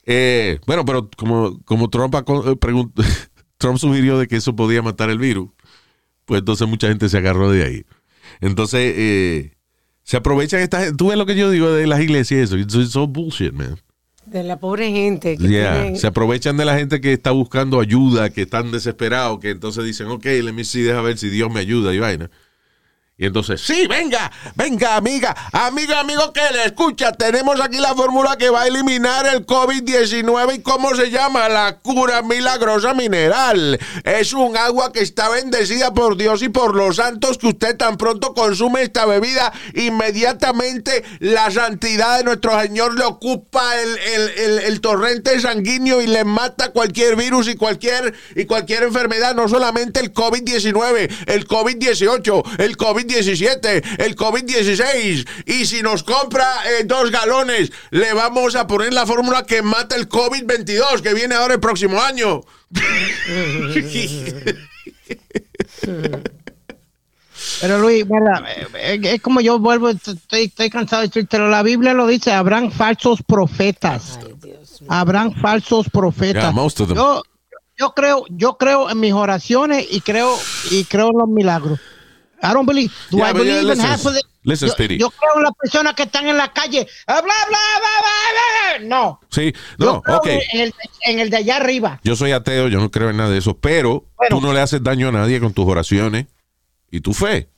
Eh, bueno, pero como, como Trump, eh, Trump sugirió de que eso podía matar el virus, pues entonces mucha gente se agarró de ahí. Entonces, eh, Se aprovechan esta gente. Tú ves lo que yo digo de las iglesias y eso. It's, it's so bullshit, man.
De la pobre gente. Que
Yeah.
tienen-
Se aprovechan de la gente que está buscando ayuda, que están desesperados, que entonces dicen, ok, let me see, deja ver si Dios me ayuda y vaina. Y entonces, sí, venga, venga, amiga, amiga, amigo que le escucha, tenemos aquí la fórmula que va a eliminar el COVID-19 y cómo se llama, la cura milagrosa mineral. Es un agua que está bendecida por Dios y por los santos que usted tan pronto consume esta bebida, inmediatamente la santidad de nuestro Señor le ocupa el, el- el- torrente sanguíneo y le mata cualquier virus y cualquier, y cualquier enfermedad, no solamente el COVID-19, el COVID-18, el COVID-17, el COVID-16. Y si nos compra eh, dos galones, le vamos a poner la fórmula que mata el COVID-22, que viene ahora el próximo año.
Pero Luis, mira, eh, es como yo vuelvo, estoy, estoy cansado de decirte, pero la Biblia lo dice, habrán falsos profetas.
Ay.
Habrán falsos profetas.
Yeah, most of them.
Yo, yo creo, yo creo en mis oraciones y creo y creo en los milagros. I don't believe. Do
Yeah,
I
but yeah,
believe in half of it?
listen,
yo,
Speedy.
yo creo en las personas que están en la calle. ah, Bla, bla, bla, bla. No.
Sí,
Yo
no,
creo
ok.
en, el, en el de allá arriba.
Yo soy ateo, yo no creo en nada de eso, pero
Bueno.
tú no le haces daño a nadie con tus oraciones y tu fe.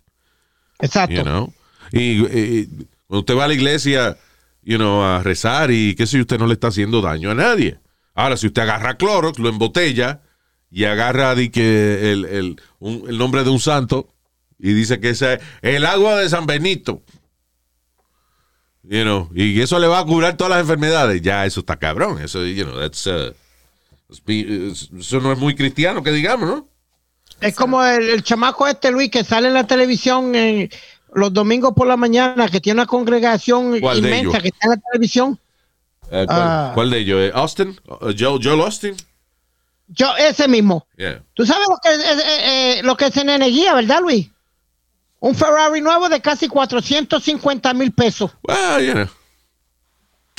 Exacto.
you know. Y, y cuando usted va a la iglesia, you know, a rezar y qué sé yo, usted no le está haciendo daño a nadie. Ahora, si usted agarra Clorox, lo embotella y agarra que el, el- un- el nombre de un santo y dice que ese es el agua de San Benito. You know, y eso le va a curar todas las enfermedades. Ya, eso está cabrón. Eso, you know, that's, uh, eso no es muy cristiano, que digamos, ¿no?
Es como el, el chamaco este, Luis, que sale en la televisión eh, los domingos por la mañana, que tiene una congregación
¿Cuál de
inmensa que está en la televisión.
Eh, ¿cuál,
Ah.
cuál de ellos? Eh, ¿Austin? Uh, Joel, Joel Austin?
Yo, ese mismo.
Yeah.
¿Tú sabes lo que es, eh, eh, lo que es en energía, verdad, Luis? Un Ferrari nuevo de casi 450 mil pesos.
Well, you know.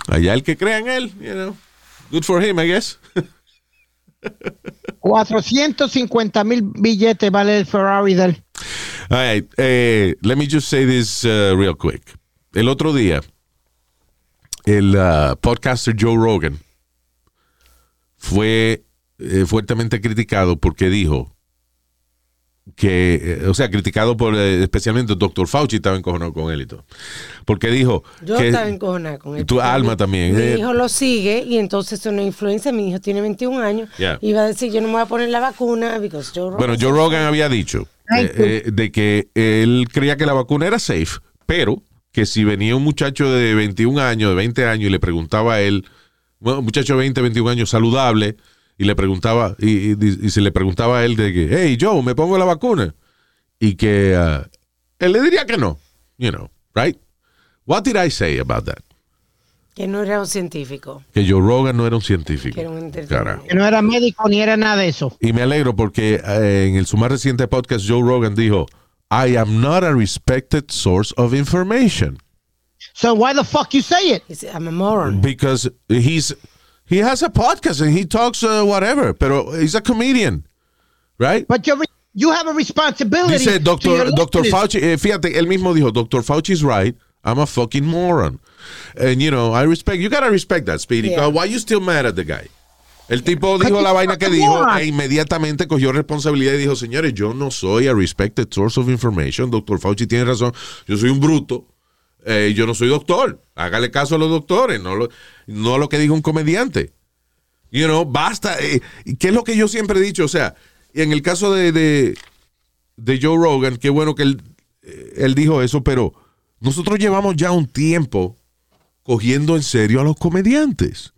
Allá el que crea en él, you know. Good for him, I guess.
450 mil billetes vale el Ferrari de él.
All right, eh, let me just say this uh, real quick. El otro día, el uh, podcaster Joe Rogan fue eh, fuertemente criticado porque dijo que, eh, o sea, criticado por eh, especialmente el doctor Fauci estaba encojonado con él y todo. Porque dijo
Yo
que
estaba encojonada con él.
tu alma
mi-
también.
Mi
eh,
hijo lo sigue y entonces es una influencia. Mi hijo tiene 21 años.
Yeah.
Y va a decir, yo no me voy a poner la vacuna because Joe Rogan
Bueno, Joe Rogan había dicho eh, eh, de que él creía que la vacuna era safe, pero que si venía un muchacho de 21 años, de 20 años, y le preguntaba a él, bueno, un muchacho de 20, 21 años saludable, y le preguntaba, y, y- y se le preguntaba a él de que, hey, Joe, ¿me pongo la vacuna? Y que ah, él le diría que no, you know, right? What did I say about that?
Que no era un científico.
Que Joe Rogan no era un científico.
Que era un entretenimiento.
Carajo.
Que no era médico ni era nada de eso.
Y me alegro porque eh, en el su más reciente podcast Joe Rogan dijo, I am not a respected source of information
So why the fuck you say it?
He said, I'm a moron.
because he's he has a podcast and he talks uh, whatever, pero he's a comedian, right?
But you're, you have a responsibility.
Dice Dr.
listeners.
Fauci, eh, fíjate, él mismo dijo, Dr. Fauci's right. I'm a fucking moron. And you know, I respect you gotta respect that, Speedy.
Yeah.
Why you still mad at the guy? El tipo dijo la vaina que dijo e inmediatamente cogió responsabilidad y dijo, señores, yo no soy a respected source of information. Dr. Fauci tiene razón. Yo soy un bruto. Eh, yo no soy doctor. Hágale caso a los doctores, no lo, no lo que dijo un comediante. You know, basta. Eh, ¿Qué es lo que yo siempre he dicho? O sea, en el caso de, de, Joe Rogan, qué bueno que él, eh, él dijo eso, pero nosotros llevamos ya un tiempo cogiendo en serio a los comediantes.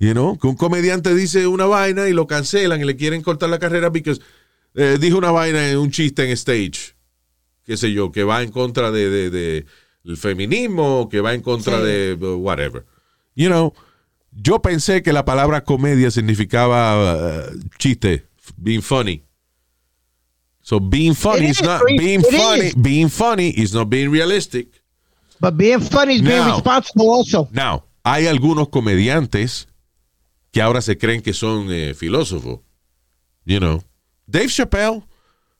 You know, que un comediante dice una vaina y lo cancelan y le quieren cortar la carrera porque dijo una vaina en un chiste en stage, qué sé yo, que va en contra de, de- de el feminismo, que va en contra
Sí.
de whatever. You know, yo pensé que la palabra comedia significaba uh, chiste, being funny. So being funny is
is,
not being
it
funny.
is.
Being funny is not being realistic.
But being funny is being responsible also.
Now, hay algunos comediantes que ahora se creen que son eh, filósofos. You know, Dave Chappelle,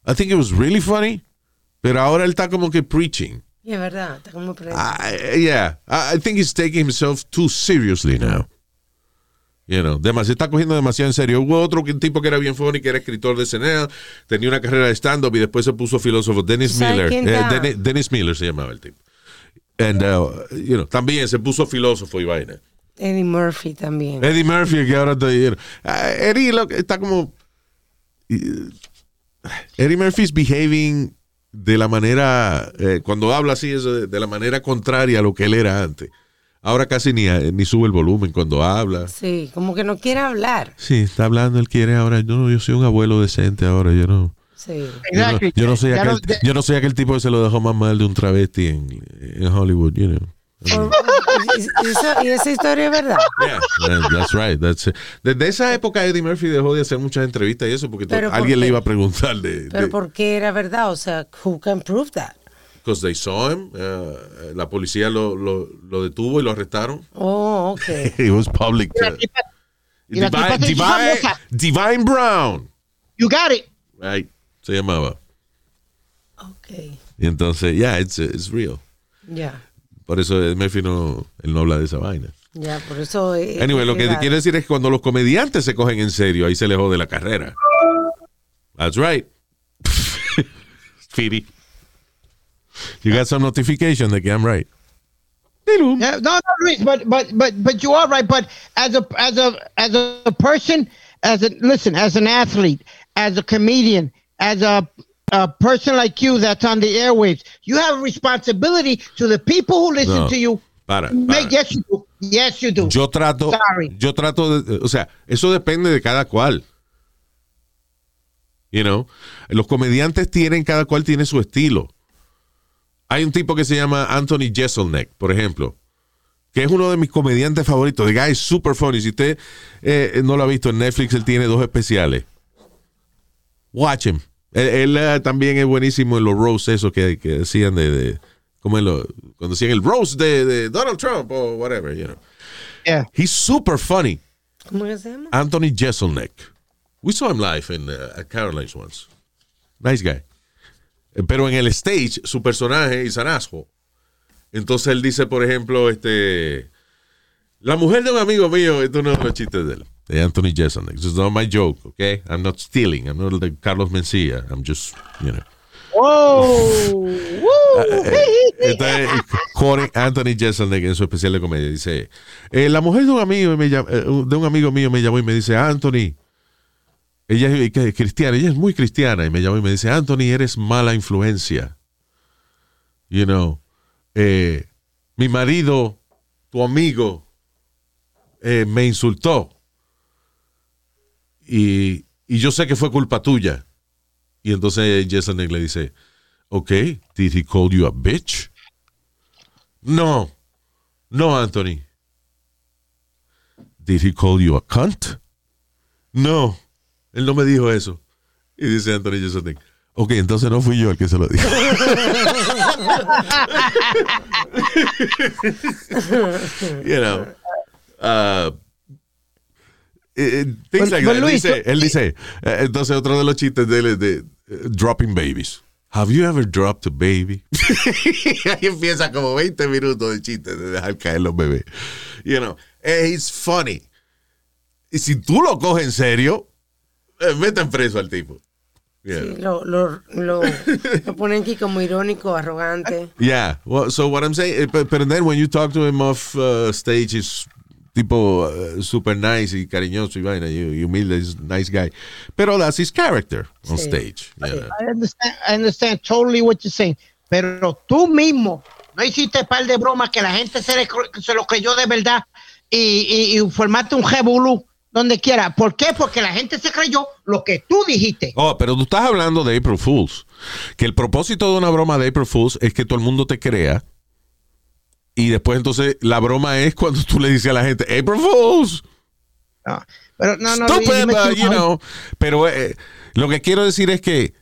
I think it was really funny, pero ahora él está como que preaching.
Y es verdad, está como prendido.
I- yeah, I, think he's taking himself too seriously now. You know, demasiado, está cogiendo demasiado en serio. Hubo otro que- tipo que era bien funny, que era escritor de SNL, tenía una carrera de stand-up y después se puso filósofo. Dennis
¿Sabe
Miller. Eh? Dennis, Dennis Miller se llamaba el tipo. And, uh, you know, también se puso filósofo y vaina.
Eddie Murphy también.
Eddie Murphy, que ahora está you know, ah, Eddie lo está como. eh, Eddie Murphy is behaving de la manera. eh, cuando habla así, es de, de la manera contraria a lo que él era antes. Ahora casi ni, ni sube el volumen cuando habla.
Sí, como que no quiere hablar.
Sí, está hablando, él quiere ahora. Yo, no, yo soy un abuelo decente ahora, yo no.
Sí.
Yo no, yo no soy aquel, yo no soy aquel tipo que se lo dejó más mal de un travesti en, en Hollywood, you know.
Y, esa historia es verdad.
Yeah, that- that's right. That's it. Desde esa época Eddie Murphy dejó de hacer muchas entrevistas y eso porque to-
Pero ¿por
alguien le iba a preguntar de,
Pero
de-
¿por qué era verdad? O sea, who can prove that?
because they saw him. uh, la policía lo, lo, lo detuvo y lo arrestaron.
Oh, ok.
It was public. Uh, Divine, Divine,
famosa.
Divine Brown.
You got it.
Right. Se llamaba.
Ok.
Y entonces, yeah, it's, it's real.
Ya.
Por eso Eddie Murphy no, él no habla de esa vaina.
Ya, por eso. eh,
Anyway, lo que quiero decir es que cuando los comediantes se cogen en serio, ahí se les jode la carrera. That's right. Speedy. You got some notification de que I'm right.
Yeah, no, no, Luis, but but but but you are right. But as a as a as a person, as a listen, as an athlete, as a comedian, as a a person like you that's on the airwaves, you have a responsibility to the people who listen
No.
to you.
Para, para.
yes, you do. Yes, you do.
Yo trato,
Sorry.
yo trato de, o sea, eso depende de cada cual. You know, los comediantes tienen, cada cual tiene su estilo. Hay un tipo que se llama Anthony Jeselnik, por ejemplo, que es uno de mis comediantes favoritos. The guy is super funny. Si usted eh, no lo ha visto en Netflix, él tiene dos especiales. Watch him. Él, él, eh, también es buenísimo en los roasts esos que, que decían de, de como lo- cuando hacían el roast de, de Donald Trump o whatever, you know.
Yeah.
He's super funny.
¿Cómo se llama?
Anthony Jeselnik. We saw him live in, uh, at Caroline's once. Nice guy. Eh, Pero en el stage, su personaje es an asshole. Entonces él dice, por ejemplo, este. La mujer de un amigo mío, esto no es los chistes de él, de Anthony Jeselnik. This is not my joke, okay? I'm not stealing. I'm not like Carlos Mencía. I'm just, you know.
Whoa. Woo.
Entonces, quoting Anthony Jeselnik en su especial de comedia, dice, eh, la mujer de un amigo me eh, de un amigo mío me llamó y me dice, Anthony, ella es cristiana, ella es muy cristiana, y me llamó y me dice, Anthony, eres mala influencia. You know, eh, mi marido, tu amigo, eh, me insultó. Y, y yo sé que fue culpa tuya. Y entonces Jeselnik le dice, Ok, did he call you a bitch? No, no, Anthony. Did he call you a cunt? No, él no me dijo eso. Y dice Anthony Jeselnik, ok, entonces no fui yo el que se lo dijo. you know, uh, things
But-
like
but
that. Él dice, él dice, eh, entonces otro de los chistes de él es de eh, dropping babies. Have you ever dropped a baby? Ahí empieza como 20 minutos de chistes de dejar caer los bebés. You know, eh, it's funny. Y si tú lo coges en serio, eh, meten preso al tipo. Yeah.
Sí, lo, lo, lo, lo ponen aquí como irónico, arrogante.
Yeah. Well, so what I'm saying, eh, but, but then when you talk to him off uh, stage, is tipo uh, super nice y cariñoso y vaina, y, humilde, nice guy. Pero that's his character on
Sí.
stage.
I understand, I understand totally what you're saying. Pero tú mismo no hiciste par de bromas que la gente se, le se lo creyó de verdad y, y, y formaste un jebulú donde quiera. ¿Por qué? Porque la gente se creyó lo que tú dijiste.
Oh, pero tú estás hablando de April Fools. Que el propósito de una broma de April Fools es que todo el mundo te crea. Y después entonces la broma es cuando tú le dices a la gente, April Fools.
No, pero no, no,
Stupid,
dime
but,
tú,
you know. Pero eh, lo que quiero decir es que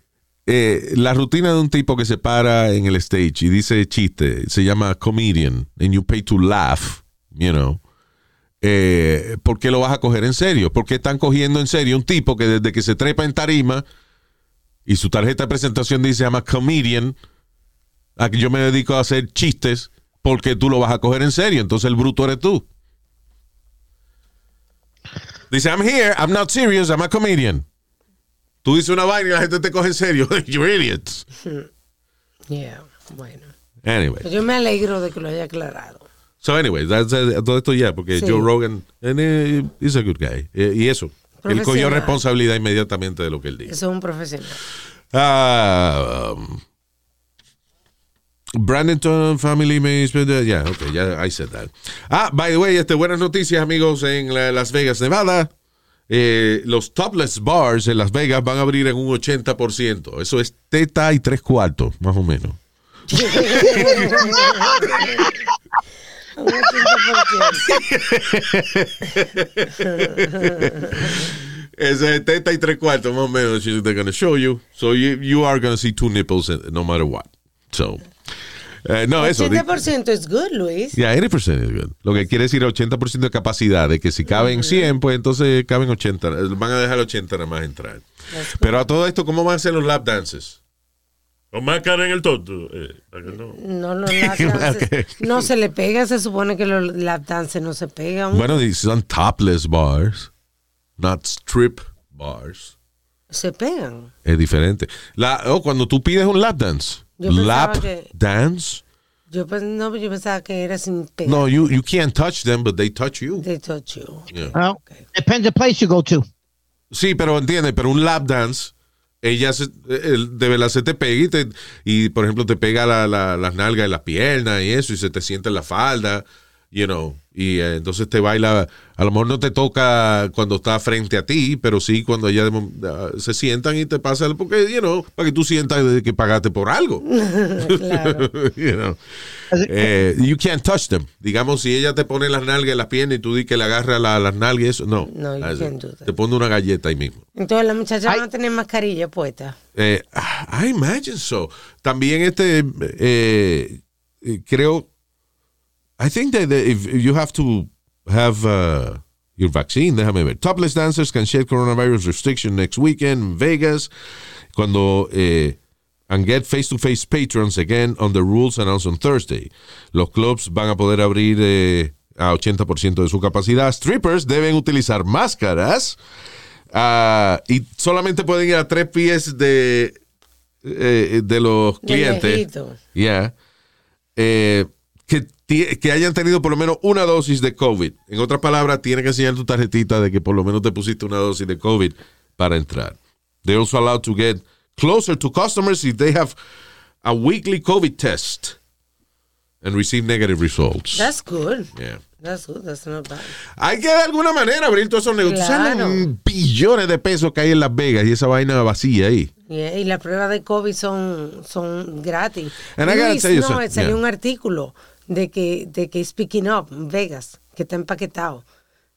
eh, la rutina de un tipo que se para en el stage y dice chiste, se llama comedian, and you pay to laugh, you know. Eh, ¿Por qué lo vas a coger en serio? ¿Por qué están cogiendo en serio un tipo que desde que se trepa en tarima y su tarjeta de presentación dice llama comedian a que yo me dedico a hacer chistes porque tú lo vas a coger en serio. Entonces el bruto eres tú. Dice, I'm here, I'm not serious, I'm a comedian. Tú dices una vaina y la gente te coge en serio. You're idiots.
Yeah, bueno.
Anyway.
Pues yo me alegro de que lo haya aclarado.
So anyway, that's, uh, todo esto ya, porque
Sí.
Joe Rogan and, uh, is a good guy. Eh, y eso, él cogió responsabilidad inmediatamente de lo que él dijo.
Eso es un profesional.
Ah, um, Brandon Family may spend, uh, yeah, okay, yeah, I said that. Ah, by the way, este, buenas noticias, amigos, en la- Las Vegas, Nevada. Eh, los topless bars en Las Vegas van a abrir en un 80%. Eso es teta y tres cuartos, más o menos.
Un 80%.
Ese es teta y tres cuartos, más o menos. They're going to show you. So you, you are going to see two nipples uh, no matter what. So, eh, no, eso. di-
80% es good, Luis.
Yeah, 80% is good. Lo que quiere decir 80% de capacidad, de que si caben 100, pues entonces caben 80. eh, Van a dejar 80 nada más entrar. Pero a todo esto, ¿cómo van a ser los lap dances?
Con máscara en el tonto. Eh, no.
No, los lap dances no se le pega, se supone que los lap dances no se pegan.
Bueno, son topless bars, not strip bars.
Se pegan.
Es diferente. La, oh, cuando tú pides un lap dance,
Yo
lap
que-
dance,
Yo, no, yo pensaba que era sin pegar.
no, you, you can't touch them, but they touch you.
They touch you.
Yeah.
Well, depends the place you go to.
Sí, pero entiende, pero un lap dance, ella se, el- de verdad se te pega y, te- y, por ejemplo, te pega la- la- las nalgas y las piernas y eso, y se te sienta en la falda, you know, y eh, entonces te baila, a lo mejor no te toca cuando está frente a ti, pero sí cuando mo- ah, se sientan y te pasa, porque, you know, para que tú sientas que pagaste por algo.
Claro.
you know. Eh, you can't touch them. Digamos, si ella te pone las nalgas y las piernas y tú di que le agarra la- las nalgas eso, no.
No, you
Ah,
can't do that.
Te pone una galleta ahí mismo.
Entonces las muchachas
Ay.
van a tener mascarilla puesta.
Eh, I imagine so. También este, eh, creo, I think that if you have to have uh, your vaccine, déjame ver. Topless dancers can shed coronavirus restriction next weekend in Vegas. Cuando eh, and get face-to-face patrons again on the rules announced on Thursday. Los clubs van a poder abrir eh, a 80% de su capacidad. Strippers deben utilizar máscaras ah, y solamente pueden ir a tres pies de, eh, de los clientes. Yeah. Eh, que, que hayan tenido por lo menos una dosis de COVID. En otras palabras, tiene que enseñar tu tarjetita de que por lo menos te pusiste una dosis de COVID para entrar. They're also allowed to get closer to customers if they have a weekly COVID test and receive negative results.
That's good.
Yeah.
That's good. That's not bad.
Hay que de alguna manera abrir todos esos negocios.
Claro.
los billones de pesos que hay en Las Vegas y esa vaina vacía ahí.
Yeah, y las pruebas de COVID son, son gratis.
And I gotta
Luis,
tell you
no, salió
yeah.
un artículo de que, de que Speaking Up, Vegas, que está empaquetado.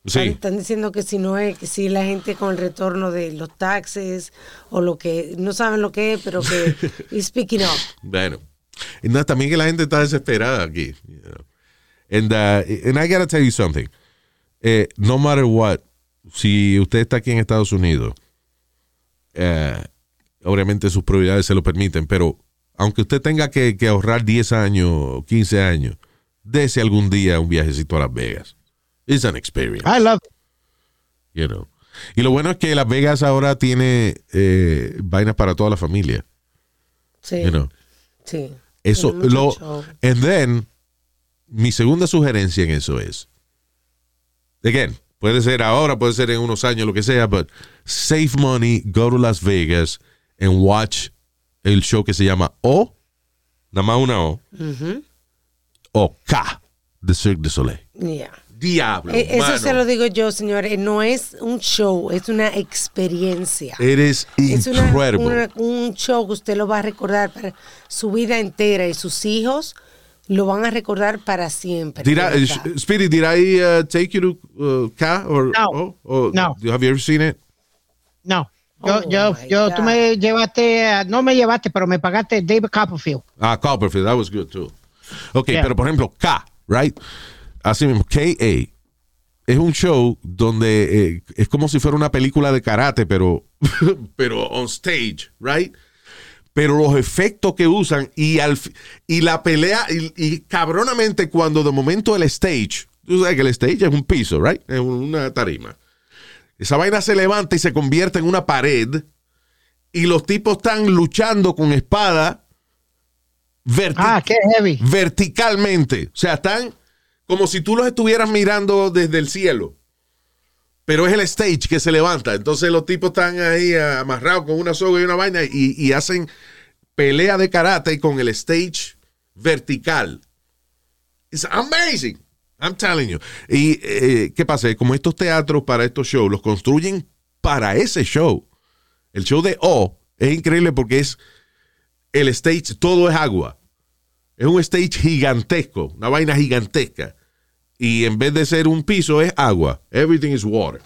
Están,
Sí.
están diciendo que si no es, que si la gente con el retorno de los taxes o lo que, no saben lo que es, pero que speaking up.
Bueno. No, también que la gente está desesperada aquí. you know. And, uh, and I gotta tell you something. Eh, no matter what, si usted está aquí en Estados Unidos, eh, obviamente sus prioridades se lo permiten, pero aunque usted tenga que, que ahorrar 10 años, 15 años, dese algún día un viajecito a Las Vegas. It's an experience.
I love it.
you know. Y lo bueno es que Las Vegas ahora tiene eh, vainas para toda la familia.
Sí,
You know.
sí.
Eso, lo,
show.
and then, mi segunda sugerencia en eso es, again, puede ser ahora, puede ser en unos años, lo que sea, but save money, go to Las Vegas and watch el show que se llama O, nada más una O, o K, The Cirque du Soleil.
Yeah.
Diablo,
Eh, Eso se lo digo yo, señores, no es un show, es una experiencia.
It is
Es una- una- un show que usted lo va a recordar para su vida entera y sus hijos lo van a recordar para siempre.
Did
de
I, uh, Speedy, did I uh, take you to uh, K or
No.
O? Or
No.
Have you ever seen it?
No. Yo,
Oh,
yo, yo,
God.
tú me llevaste, a- no me llevaste, pero me pagaste David Copperfield.
Ah, Copperfield, that was good too. Ok,
Yeah.
pero por ejemplo, K, right? Así mismo, K-A. Es un show donde eh, es como si fuera una película de karate, pero, pero on stage, right? pero los efectos que usan y, al, y la pelea, y, y cabronamente cuando de momento el stage, tú sabes que el stage es un piso, right? Es una tarima. Esa vaina se levanta y se convierte en una pared y los tipos están luchando con espada verti-
Ah, qué heavy.
verticalmente. O sea, están como si tú los estuvieras mirando desde el cielo. Pero es el stage que se levanta. Entonces los tipos están ahí ah, amarrados con una soga y una vaina y, y hacen pelea de karate con el stage vertical. It's amazing. I'm telling you. Y eh, ¿qué pasa? Como estos teatros para estos shows los construyen para ese show. El show de O es increíble porque es el stage, todo es agua. Es un stage gigantesco, una vaina gigantesca. Y en vez de ser un piso, es agua. Everything is water.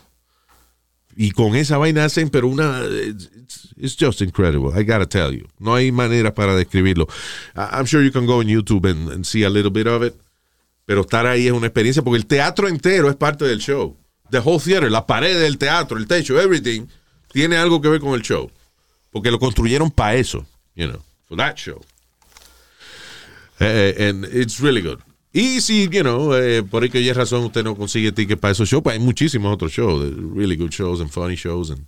Y con esa vaina hacen, pero una. It's, it's just incredible. I gotta tell you. No hay manera para describirlo. I'm sure you can go on YouTube and see a little bit of it. Pero estar ahí es una experiencia porque el teatro entero es parte del show. The whole theater, la pared del teatro, el techo, everything, tiene algo que ver con el show. Porque lo construyeron para eso, you know, for that show. Eh, and it's really good. Y si, you know, eh, por ahí que hay razón, usted no consigue ticket para esos shows, pues hay muchísimos otros shows, eh, really good shows and funny shows. And,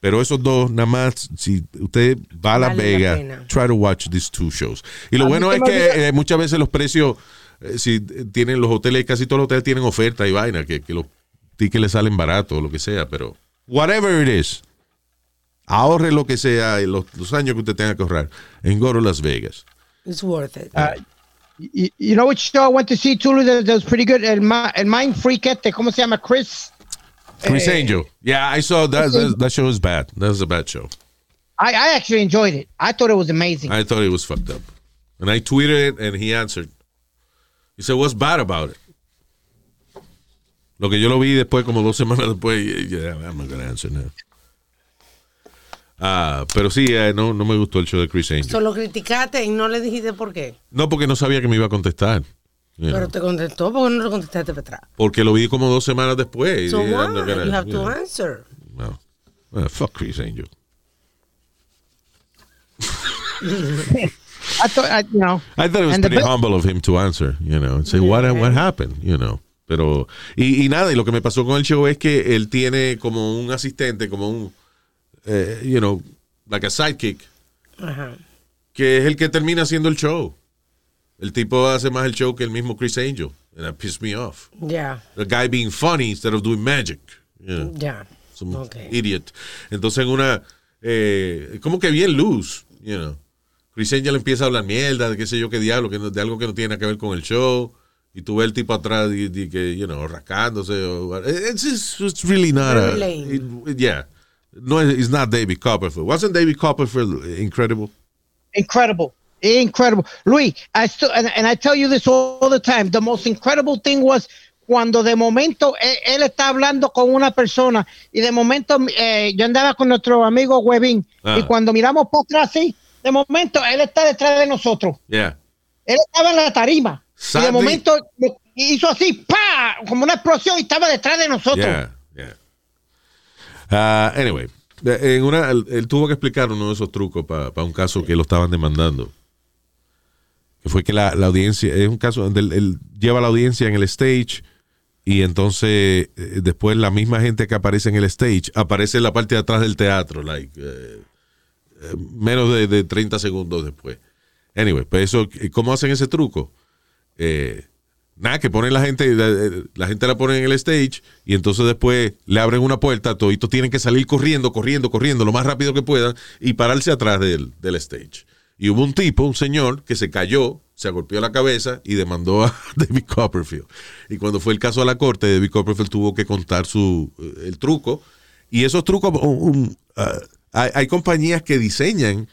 pero esos dos, nada más, si usted va a Las
Vale la
Vegas,
pena.
try to watch these two shows. Y lo
A
bueno es que eh, muchas veces los precios, eh, si tienen los hoteles, casi todos los hoteles tienen oferta y vaina, que, que los tickets le salen baratos o lo que sea, pero whatever it is, ahorre lo que sea, y los, los años que usted tenga que ahorrar en Go to Las Vegas.
It's worth it.
Uh, you, you know which show I went to see too that, that was pretty good? El, el Mind Freak este, ¿cómo se llama? Chris.
Chris
Eh,
Angel. Yeah, I saw that, that. That show is bad. That was a bad show.
I, I actually enjoyed it. I thought it was amazing.
I thought it was fucked up. And I tweeted it and he answered. He said, What's bad about it? Lo que yo lo vi después, como dos semanas después, y- yeah, I'm not gonna answer now. Ah, pero sí, eh, no, no me gustó el show de Chris Angel.
Solo criticaste y no le dijiste por qué.
No, porque no sabía que me iba a contestar. you know.
Pero te contestó porque no le contestaste para atrás.
porque lo vi como dos semanas después.
So
y not gonna-
You have
you
to answer.
No. Well, fuck Chris Angel.
I thought, I, you know.
I thought it was
the
pretty humble of him to answer, you know, and say what what happened, you know. Pero y, y nada, y lo que me pasó con el show es que él tiene como un asistente, como un eh, you know, like a sidekick,
Ajá.
que es el que termina haciendo el show. El tipo hace más el show que el mismo Chris Angel, and that pissed me off.
Ya,
The guy being funny instead of doing magic, you know.
ya.
Some
Ok.
idiot. Entonces en una, eh, como que bien luz, you know. Chris Angel empieza a hablar mierda de qué sé yo qué diablo, que no- de algo que no tiene que ver con el show. Y tú ves el tipo atrás y, y que, you know, rascándose. O, it's, just- it's really not a, it- it- yeah. No, it's not David Copperfield. Wasn't David Copperfield incredible?
Incredible. Incredible. Luis, I still, and, and I tell you this all the time, the most incredible thing was cuando de momento él, él está hablando con una persona y de momento eh, yo andaba con nuestro amigo Webin
Ah.
y cuando miramos para atrás, sí, de momento él está detrás de nosotros.
Yeah.
Él estaba en la tarima y de momento hizo así, ¡pa! Como una explosión y estaba detrás de nosotros.
Yeah, yeah. Ah, anyway, en una, él, él tuvo que explicar uno de esos trucos para un caso que lo estaban demandando. Que fue que la, la audiencia, es un caso donde él, él lleva la audiencia en el stage y entonces eh, después la misma gente que aparece en el stage aparece en la parte de atrás del teatro, like, eh, menos de, de 30 segundos después. Anyway, pues eso, ¿cómo hacen ese truco? Eh, Nada, que ponen la gente, la, la gente la pone en el stage y entonces después le abren una puerta, toditos tienen que salir corriendo, corriendo, corriendo lo más rápido que puedan y pararse atrás del, del stage. Y hubo un tipo, un señor, que se cayó, se golpeó la cabeza y demandó a David Copperfield. Y cuando fue el caso a la corte, David Copperfield tuvo que contar su, eh, el truco. Y esos trucos, un- un, ah, hay, hay compañías que diseñan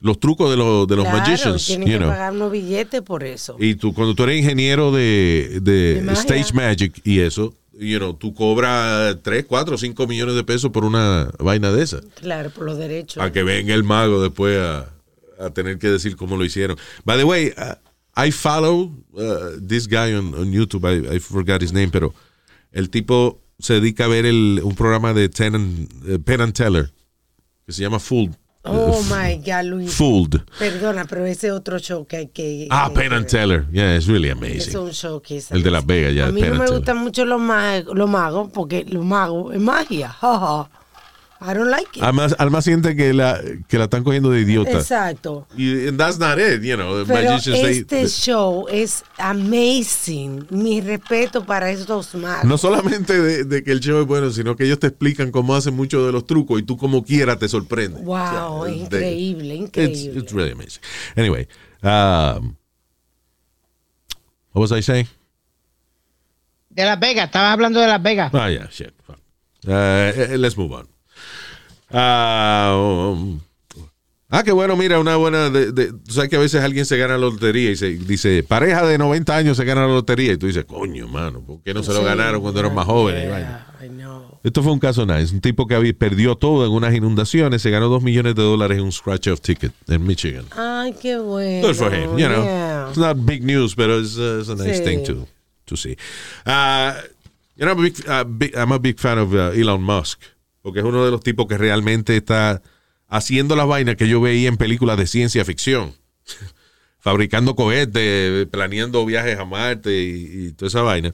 los trucos de, los de los
claro,
magicians.
tienen
you
que
know.
pagar unos billetes por eso.
Y tú, cuando tú eres ingeniero de, de stage magic y eso, you know, tú cobras 3, 4, 5 millones de pesos por una vaina de esa.
Claro, por los derechos.
Para que venga el mago después a, a tener que decir cómo lo hicieron. By the way, uh, I follow uh, this guy on, on YouTube. I, I forgot his name, pero el tipo se dedica a ver el, un programa de Ten and- eh, Penn and Teller que se llama Full,
Oh my God, Luis.
Fooled.
Perdona, pero ese otro show que hay que.
Ah,
que-
Penn and Teller. Yeah, it's really
Es
amazing.
un show que es
El de Las Vegas, ya.
A mí
Penn
no me gustan mucho los, ma- los magos porque los magos es magia. I don't like it.
Además, Alma siente que la, que la están cogiendo de idiota.
Exacto.
Y and that's not it, you know.
Pero este
they-
show es amazing. Mi respeto para estos magos.
no solamente de, de que el show es bueno, sino que ellos te explican cómo hacen muchos de los trucos y tú como quiera te sorprendes.
Wow,
O sea,
es
they-
increíble,
It's,
increíble.
it's really amazing. Anyway, um, what was I saying?
De Las Vegas, estaba hablando de Las Vegas.
Ah, yeah, shit. Uh, eh, let's move on. Ah, um, ah, qué bueno, mira, una buena. De, de- tú sabes que a veces alguien se gana la lotería y se dice, pareja de 90 años se gana la lotería. Y tú dices, coño, mano, ¿por qué no se lo
Sí,
ganaron cuando eran más jóvenes?
Yeah.
Esto fue un caso nice. Un tipo que había, perdió todo en unas inundaciones, se ganó dos millones de dólares en un scratch-off ticket en Michigan.
Ay, qué bueno.
Good for him, you know.
Yeah.
It's not big news, but it's, uh, it's a nice
Sí.
thing to, to see. Uh, you know, I'm a big, uh, big- I'm a big fan of uh, Elon Musk, porque es uno de los tipos que realmente está haciendo las vainas que yo veía en películas de ciencia ficción. Fabricando cohetes, planeando viajes a Marte y, toda esa vaina.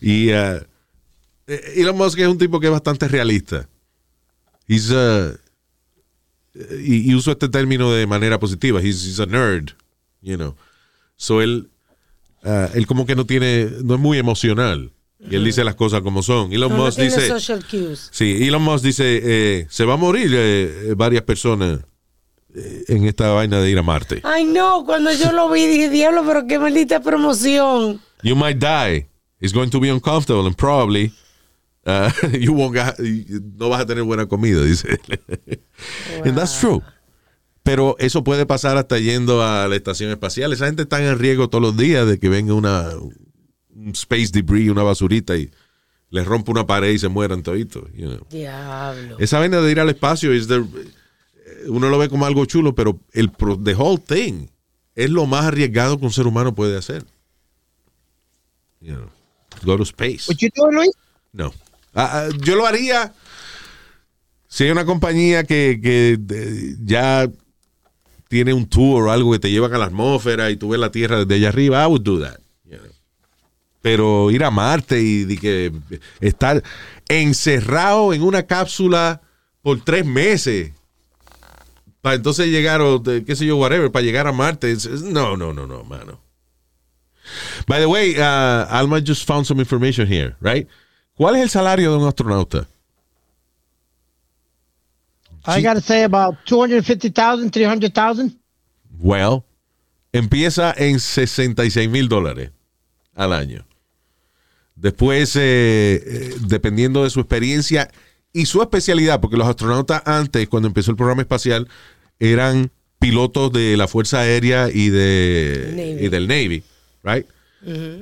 Y uh, Elon Musk es un tipo que es bastante realista. He's, uh, y, uso este término de manera positiva. He's, he's a nerd, you know. So él, ah, él como que no tiene, no es muy emocional. Y él dice las cosas como son. Elon
No, no
Musk
tiene
dice,
social cues.
sí, Elon Musk dice, eh, se va a morir eh, eh, varias personas eh, en esta vaina de ir a Marte.
Ay, no, cuando yo lo vi dije, diablo, pero qué maldita promoción.
You might die. It's going to be uncomfortable and probably uh, you won't ga- no vas a tener buena comida, dice él. And that's true. Pero eso puede pasar hasta yendo a la estación espacial. Esa gente está en riesgo todos los días de que venga una un space debris, una basurita y les rompa una pared y se mueran toditos. you know.
Diablo.
Esa vaina de ir al espacio es uno lo ve como algo chulo, pero el pro- the whole thing es lo más arriesgado que un ser humano puede hacer. You know, go to space.
You Luis?
No. Ah, ah, yo lo haría si hay una compañía que, que, eh, ya tiene un tour o algo que te llevan a la atmósfera y tú ves la Tierra desde allá arriba. I would do that. Pero ir a Marte y, que estar encerrado en una cápsula por tres meses para entonces llegar o qué sé yo, whatever, para llegar a Marte. No, no, no, no, mano. By the way, uh, Alma just found some information here, right? ¿Cuál es el salario de un astronauta?
I gotta say about 250,000, 300,000.
Well, empieza en 66 mil dólares al año. Después, eh, eh, dependiendo de su experiencia y su especialidad, porque los astronautas antes, cuando empezó el programa espacial, eran pilotos de la Fuerza Aérea y, de,
Navy.
y del Navy, right?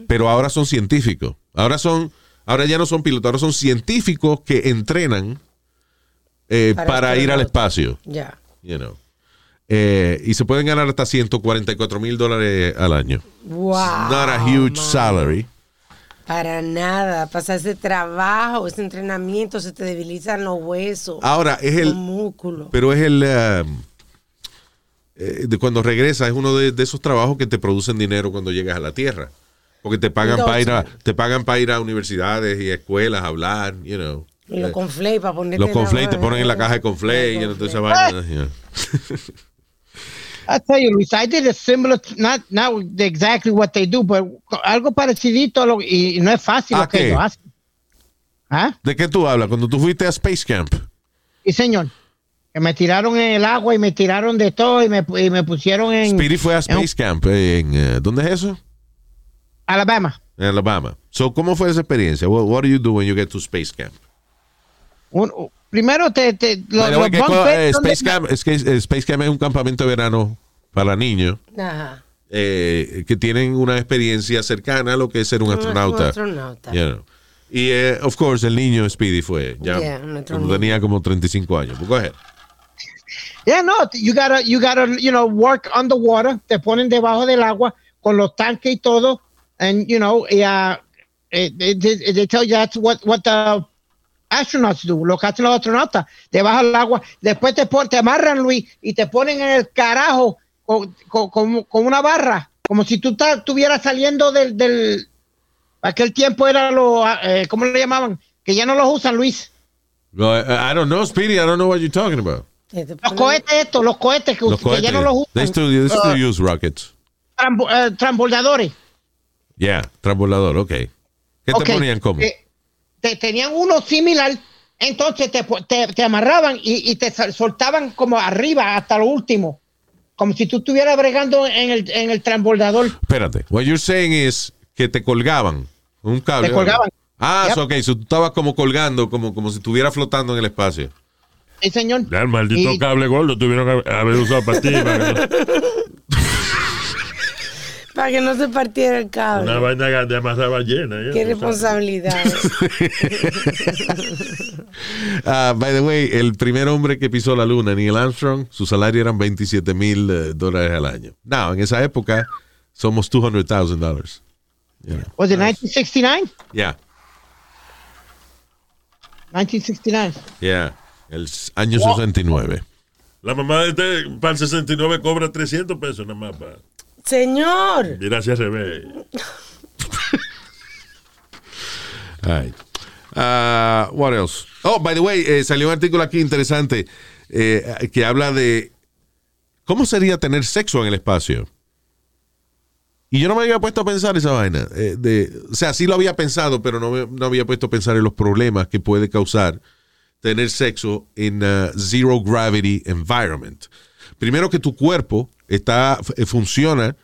Pero ahora son científicos. Ahora son, ahora ya no son pilotos, ahora son científicos que entrenan eh,
Para
para, ir al espacio
Ya.
you know. Eh, y se pueden ganar hasta 144 mil dólares al año.
Wow.
Not a huge
man.
salary.
Para nada. Pasar ese trabajo, ese entrenamiento, se te debilitan los huesos,
Ahora, es el.
músculos.
Pero es el. um, eh, de cuando regresas, es uno de, de esos trabajos que te producen dinero cuando llegas a la tierra. Porque te pagan para ir a, te pagan para ir a universidades y escuelas a hablar, you know.
Y los
Eh,
conflays para ponerte
los
en
conflays te ponen en la caja de conflays, you know, toda esa vaina, you know.
I tell you, Luis, I did a similar, not not exactly what they do, but algo parecidito a lo, y, y no es fácil
¿A
lo que ellos hacen. ¿Ah?
¿De qué tú hablas? Cuando tú fuiste a Space Camp.
Sí, señor. Que me tiraron en el agua y me tiraron de todo y me, y me pusieron en
Speedy fue a
en
Space Camp. En, eh, ¿Dónde es eso?
Alabama.
En Alabama. So, ¿Cómo fue esa experiencia? What, what do you do when you get to Space Camp?
Un- primero te, te los,
By the way,
los
¿qué
bunk
co-
beds
eh, Space, Camp, es que eh, Space Camp es un campamento de verano para niños
Ajá.
eh, que tienen una experiencia cercana a lo que es ser un astronauta.
Un astronauta.
You know. Y, eh, of course, el niño Speedy fue. Ya
Yeah,
cuando tenía como 35 años. Pues, go ahead.
Yeah, no, you gotta, you gotta, you know, work underwater. Te ponen debajo del agua con los tanques y todo, and you know, yeah, it, it- they tell you that's what what the astronauts do, lo que hacen los astronautas, te bajan al agua, después te, pon- te amarran, Luis, y te ponen en el carajo con, con- con- con una barra, como si tú estuvieras saliendo del, del, aquel tiempo era lo, eh, ¿cómo le llamaban? Que ya no los usan, Luis.
No, I, don't know, Speedy. I don't know what you're talking about.
Eh,
Los cohetes estos, los cohetes que,
Los
que ya no los usan.
They still, they still
Uh,
use rockets.
trambo- eh, transbordadores.
Yeah, transbordador, ok. ¿Qué te ponían como?
eh, te tenían uno similar, entonces te, te, te amarraban y, y te soltaban como arriba hasta lo último. Como si tú estuvieras bregando en el, en el transbordador.
Espérate. What you're saying is que te colgaban un cable.
Te colgaban.
Ah,
Yep.
so, ok. So, tú estabas como colgando, como, como si estuviera flotando en el espacio.
Sí, señor.
Ya el maldito
Y-
cable gordo tuvieron que haber usado para ti. para que-
no se partiera el cable.
Una vaina de amarrar ballena. ¿eh?
Qué responsabilidad.
Ah, by the way, el primer hombre que pisó la luna, Neil Armstrong, su salario eran 27 mil eh, dólares al año. Now, en esa época, somos $200,000 dólares. You know.
Was it 1969?
Yeah,
1969.
yeah. El año 69.
La mamá de este para el 69 cobra 300 pesos nada más. Para.
Señor.
Al revés.
All right. Ah, what else? Oh, by the way, eh, salió un artículo aquí interesante eh, que habla de cómo sería tener sexo en el espacio. Y yo no me había puesto a pensar esa vaina. eh, o sea, sí lo había pensado, pero no, me- no había puesto a pensar en los problemas que puede causar tener sexo en a zero gravity environment. Primero que tu cuerpo está, f- funciona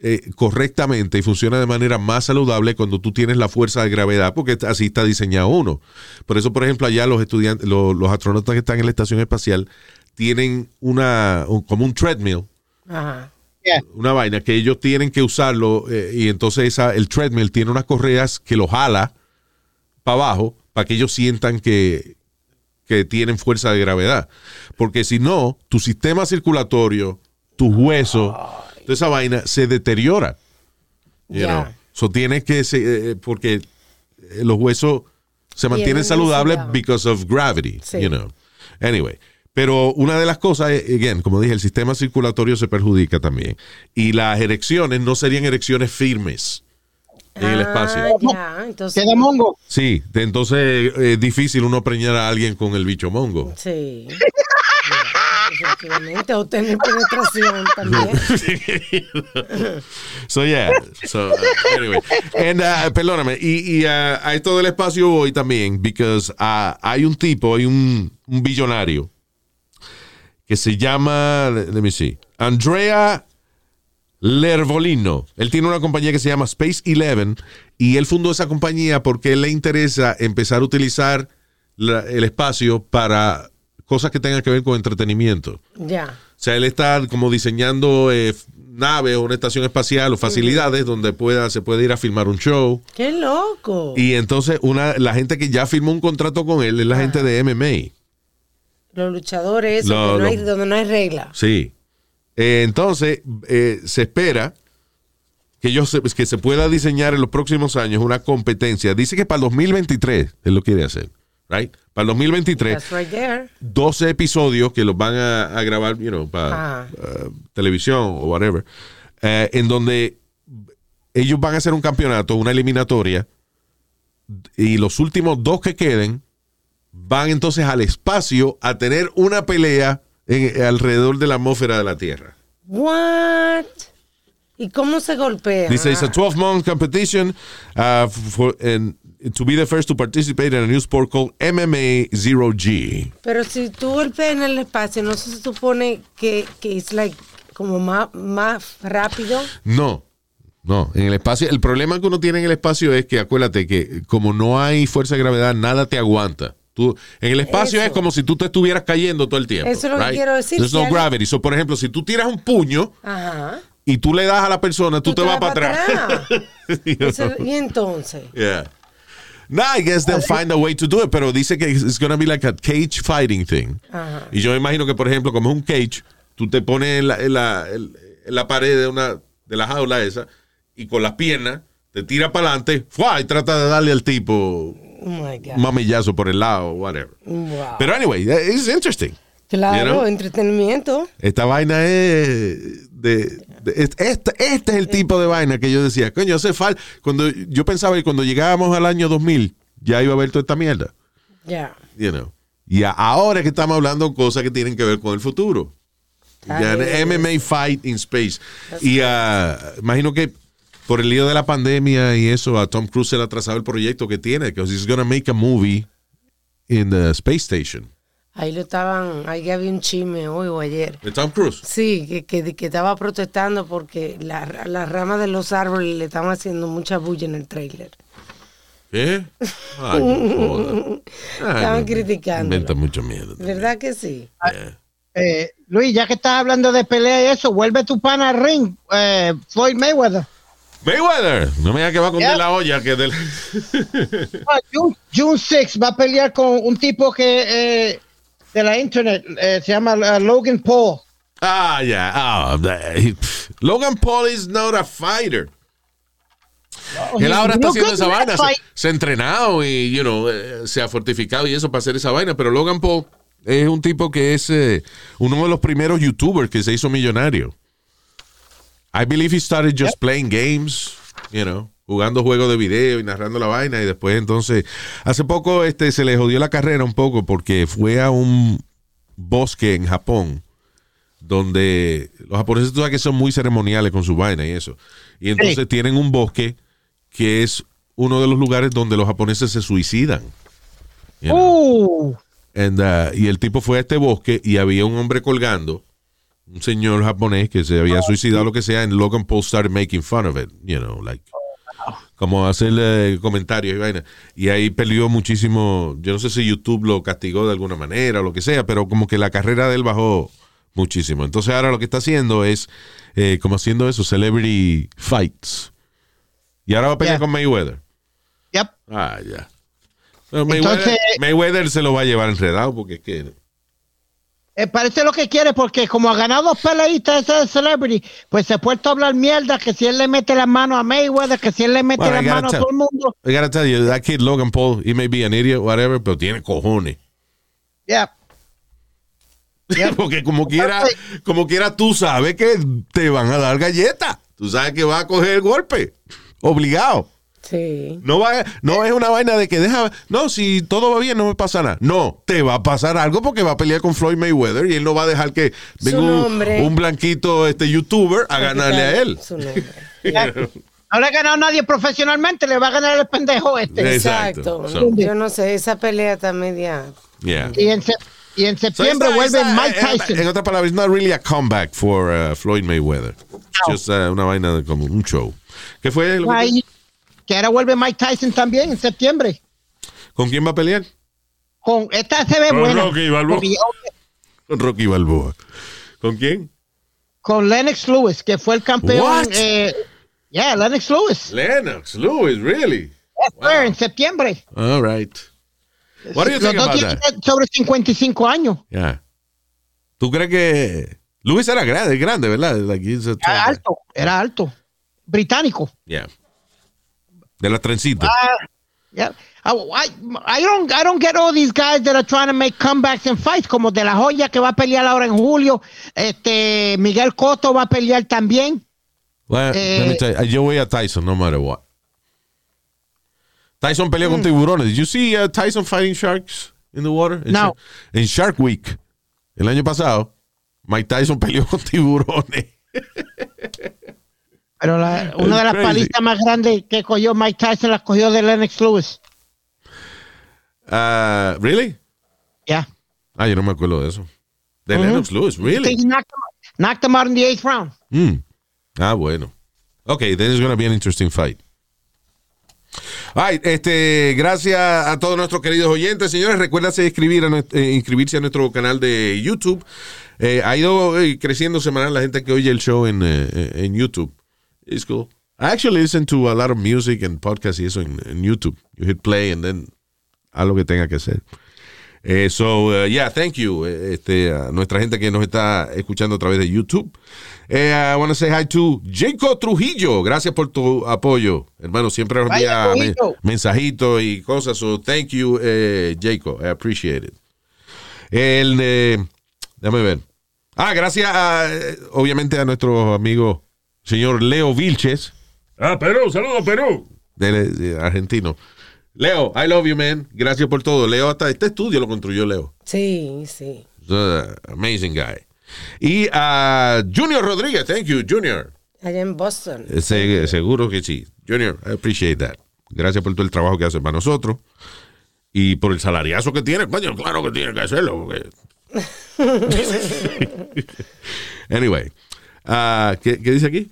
eh, correctamente y funciona de manera más saludable cuando tú tienes la fuerza de gravedad, porque así está diseñado uno. Por eso, por ejemplo, allá los estudiantes, los, los astronautas que están en la estación espacial tienen una, un- como un treadmill,
Ajá.
Yeah.
una vaina que ellos tienen que usarlo eh, y entonces esa, el treadmill tiene unas correas que lo jala para abajo para que ellos sientan que, que tienen fuerza de gravedad. Porque si no, tu sistema circulatorio, tus huesos, toda esa vaina se deteriora. You
Ya.
know. So tienes que, se- eh, porque eh, los huesos se mantienen
Tienen
saludables because of gravity,
Sí.
you know. Anyway, pero una de las cosas, es, again, como dije, el sistema circulatorio se perjudica también. Y las erecciones no serían erecciones firmes en el
Ah,
espacio.
ya, entonces.
Queda mongo.
Sí, entonces eh, es difícil uno preñar a alguien con el bicho mongo.
Sí. Efectivamente, o tener penetración también.
So yeah, so uh, anyway, and uh, perdóname, y, y uh, a esto del espacio voy también, because uh, hay un tipo, hay un, un billonario que se llama, let me see, Andrea Lervolino. Él tiene una compañía que se llama Space Eleven y él fundó esa compañía porque él le interesa empezar a utilizar la- el espacio para cosas que tengan que ver con entretenimiento.
Ya.
O sea, él está como diseñando eh, naves o una estación espacial o facilidades donde pueda, se puede ir a filmar un show.
¡Qué loco!
Y entonces una, la gente que ya firmó un contrato con él es la gente de MMA.
Los luchadores,
Lo-
donde, no hay,
lo-
donde no hay regla.
Sí. Eh, entonces, eh, se espera que, ellos se, que se pueda diseñar en los próximos años una competencia. Dice que para el 2023 él lo quiere hacer. Right? Para el 2023.
That's right there.
12 episodios que los van a, a grabar, you know, para
Ah.
uh, televisión o whatever, eh, en donde ellos van a hacer un campeonato, una eliminatoria, y los últimos dos que queden van entonces al espacio a tener una pelea en- alrededor de la atmósfera de la Tierra.
What? ¿Y cómo se golpea?
Dice, it's a 12-month competition uh, for, and to be the first to participate in a new sport called MMA Zero G.
Pero si tú golpeas en el espacio, ¿no se supone que, que es like como más, más rápido?
No, no. En el espacio, el problema que uno tiene en el espacio es que acuérdate que como no hay fuerza de gravedad, nada te aguanta. Tú, en el espacio
Eso.
es como si tú te estuvieras cayendo todo el tiempo.
Eso es lo que
right?
quiero decir,
There's no gravity. So, por ejemplo, si tú tiras un puño
Ajá.
y tú le das a la persona, tú, te, vas para atrás. You know?
Y entonces.
Yeah. No, I guess they'll find a way to do it, pero dice que it's gonna be like a cage fighting thing.
Ajá.
Y yo me imagino que, por ejemplo, como es un cage, tú te pones en la, en la, en- en la pared de una de la jaula esa y con las piernas te tira para adelante ¡fua! y trata de darle al tipo
Oh God.
mamillazo por el lado, whatever.
Wow.
Pero anyway, it's interesting.
claro,
you know?
entretenimiento.
Esta vaina es de- este, este es el tipo de vaina que yo decía, coño, hace falta. Cuando yo pensaba que cuando llegábamos al año 2000 ya iba a haber toda esta mierda,
Ya.
you know. Y ahora que estamos hablando cosas que tienen que ver con el futuro. Ya MMA Fight in Space. Y ah, imagino que por el lío de la pandemia y eso, a Tom Cruise se le ha atrasado el proyecto que tiene, because he's gonna make a movie in the space station.
Ahí lo estaban, ahí había un chisme hoy o ayer.
De Tom Cruise.
Sí, que, que, que estaba protestando porque la- las ramas de los árboles le estaban haciendo mucha bulla en el trailer.
¿Qué? Ay, no joda. Ay,
Estaban criticando.
Inventa mucha mierda.
¿Verdad que sí?
Eh, Luis, ya que estás hablando de pelea y eso, vuelve tu pana al ring, eh, Floyd Mayweather.
Mayweather, no me digas que va con
Yeah.
de la olla, que del...
Ah, June, June 6 va a pelear con un tipo que eh, de la internet eh, se llama uh, Logan Paul.
ah, ya. Ah, he- pff, Logan Paul is not a fighter. Él ahora está haciendo esa vaina. Se, ha entrenado y, you know, eh, se ha fortificado y eso para hacer esa vaina. Pero Logan Paul es un tipo que es eh, uno de los primeros YouTubers que se hizo millonario. I believe he started just playing games, you know, jugando juegos de video y narrando la vaina. Y después, entonces, hace poco este, se le jodió la carrera un poco porque fue a un bosque en Japón donde los japoneses tú sabes que son muy ceremoniales con su vaina y eso. Y entonces
Sí.
tienen un bosque que es uno de los lugares donde los japoneses se suicidan. You know?
Uh,
And, uh, y el tipo fue a este bosque y había un hombre colgando, un señor japonés que se había suicidado, lo que sea, and Logan Paul started making fun of it, you know, like, como hacerle comentarios y vaina. Y ahí peleó muchísimo, yo no sé si YouTube lo castigó de alguna manera o lo que sea, pero como que la carrera de él bajó muchísimo. Entonces ahora lo que está haciendo es, eh, como haciendo eso, celebrity fights. Y ahora va a pelear
Yeah.
con Mayweather.
yep.
Ah, ya. Mayweather,
Entonces-
Mayweather se lo va a llevar enredado porque es que...
Eh, parece lo que quiere porque como ha ganado dos peleitas ese de Celebrity, pues se ha puesto a hablar mierda que si él le mete la mano a Mayweather, que si él le mete
Well, I
la
gotta
mano a todo el mundo.
I gotta tell you, that kid Logan Paul, he may be an idiot, whatever, pero tiene cojones.
Yep.
Porque como quiera, como quiera, tú sabes que te van a dar galletas. Tú sabes que va a coger el golpe. Obligado.
Sí.
No va, no es una vaina de que deja, no, si todo va bien no me pasa nada. No, te va a pasar algo porque va a pelear con Floyd Mayweather y él no va a dejar que venga un, blanquito este youtuber a ganarle a él.
Su nombre.
No le ha ganado nadie profesionalmente, le va a ganar el pendejo este.
Exacto. So-
Yo no sé, esa pelea está media.
Yeah.
Y en, se- y en
So
septiembre
not-
vuelve
not-
Mike
en-
Tyson.
En, otras palabras, it's not really a comeback for uh, Floyd Mayweather. It's just uh, una vaina de como un show. ¿Qué fue? lo que-
Ahí, que ahora vuelve Mike Tyson también en septiembre.
¿Con quién va a pelear?
Con esta se ve
Con
buena.
Rocky Balboa.
Con Rocky Balboa. ¿Con quién?
Con Lennox Lewis, que fue el campeón. Eh, yeah, Lennox Lewis.
Lennox Lewis, really?
Yes, sir, en septiembre.
All right. What do you
Los
think
dos
about
tienen sobre 55 años.
Yeah. ¿Tú crees que Lewis era grande, grande, verdad? Like
Era alto, era alto. Británico.
Yeah. De la trencita.
Ah, yeah. I, I, I don't, I don't get all these guys that are trying to make comebacks and fights, como De La Joya que va a pelear ahora en julio. Este, Miguel Cotto va a pelear también.
Well,
eh,
let me tell you, yo voy a Tyson no matter what. Tyson peleó
Mm.
con tiburones. Did you see uh, Tyson fighting sharks in the water? En
No.
Shark- En Shark Week, el año pasado, Mike Tyson peleó con tiburones.
Pero la- una de las
crazy.
palizas más grandes que cogió Mike Tyson las cogió de Lennox Lewis.
Uh, really?
Yeah.
Ah, yo no me acuerdo de eso. De Lennox Lewis, really?
He knocked him, knocked him out in the eighth round.
Mm. Ah, bueno. Okay, then it's going to be an interesting fight. Right, este, gracias a todos nuestros queridos oyentes. Señores, recuérdense escribir a eh, inscribirse a nuestro canal de YouTube. Eh, ha ido eh, creciendo semanal la gente que oye el show en, eh, en YouTube. It's cool. I actually listen to a lot of music and podcasts y eso en, YouTube. You hit play and then haz lo que tenga que hacer. Eh, so, uh, yeah, thank you. eh, Este, a nuestra gente que nos está escuchando a través de YouTube. Eh, I want to say hi to Jacob Trujillo. Gracias por tu apoyo. Hermano, siempre nos envía me- mensajitos y cosas. So, thank you, eh, Jacob. I appreciate it. El, déjame ver. Ah, gracias a, obviamente a nuestro amigo señor Leo Vilches,
Ah, Perú, saludos, Perú.
de, de argentino. Leo, I love you, man. Gracias por todo. Leo, hasta este estudio lo construyó Leo.
Sí, sí.
Amazing guy. Y a Junior Rodríguez, thank you, Junior.
Allá en Boston.
Se- seguro que sí. Junior, I appreciate that. Gracias por todo el trabajo que hace para nosotros. Y por el salariazo que tiene. Coño, claro que tiene que hacerlo. porque- anyway. Ah, ¿qué, qué dice aquí?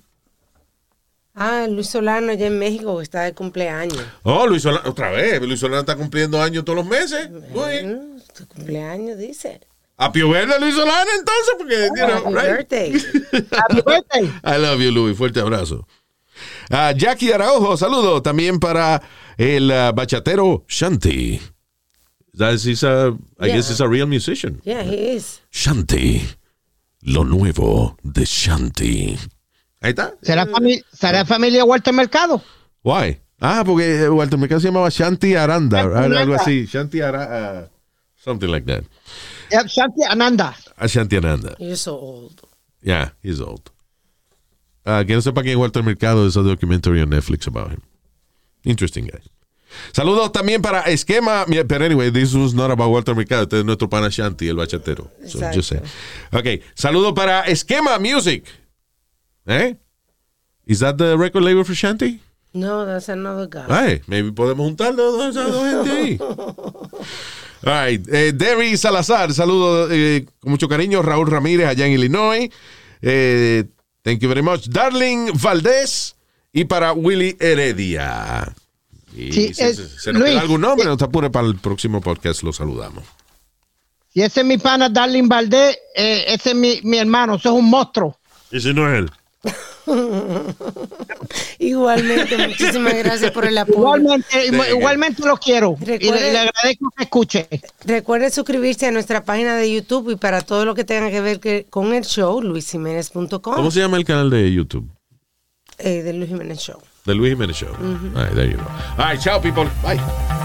Ah, Luis Solano allá en México está de cumpleaños.
Oh, Luis Solano, otra vez. Luis Solano está cumpliendo años todos los meses.
Mm, Tu cumpleaños, dice.
Happy birthday, Luis Solano, entonces, porque, you know,
Happy
right?
birthday.
Happy birthday.
I love you, Luis. Fuerte abrazo. Ah, Jackie Araujo, saludo también para el ah, bachatero Shanti. That is, he's a, I
Yeah.
guess he's a real musician.
Yeah, he is.
Shanti. Lo nuevo de Shanti. Ahí está.
¿Será, fami- ¿Será familia Walter Mercado?
Why? Ah, porque eh, Walter Mercado se llamaba Shanti Aranda,
Shanti
algo así. Shanti Aranda. something like that.
Yep, Shanti Ananda.
Ah, Shanti Aranda.
You're so old.
Yeah, he's old. Ah, que no sepa quién es Walter Mercado, es a documentary on Netflix about him. Interesting guy. Saludos también para Esquema. Pero anyway, this was not about Walter Mercado. Este es nuestro pana Shanti, el bachatero. So, just say. Ok. Saludos para Esquema Music. ¿Eh? Is that the record label for Shanti?
No, that's another guy.
Ay, maybe podemos juntarnos a dos gente ahí. All right. Eh, Derry Salazar, saludos eh, con mucho cariño. Raúl Ramírez, allá en Illinois. Eh, thank you very much. Darling Valdés y para Willy Heredia. Y
Sí,
si
eh,
se, se nos
Luis,
queda algún nombre, no te apures para el próximo podcast, lo saludamos.
Si ese es mi pana Darling Valdés, eh, ese es mi, mi hermano, eso es un monstruo.
Y si no es él.
Igualmente, muchísimas gracias por el apoyo.
Igualmente, igualmente lo quiero. Y le, agradezco que escuche.
Recuerde suscribirse a nuestra página de YouTube y para todo lo que tenga que ver que- con el show, luisjiménez.com,
¿Cómo se llama el canal de YouTube?
eh, de Luis Jiménez Show.
The Luis Jiménez Show. Mm-hmm. All right, there you go. All right, ciao, people. Bye.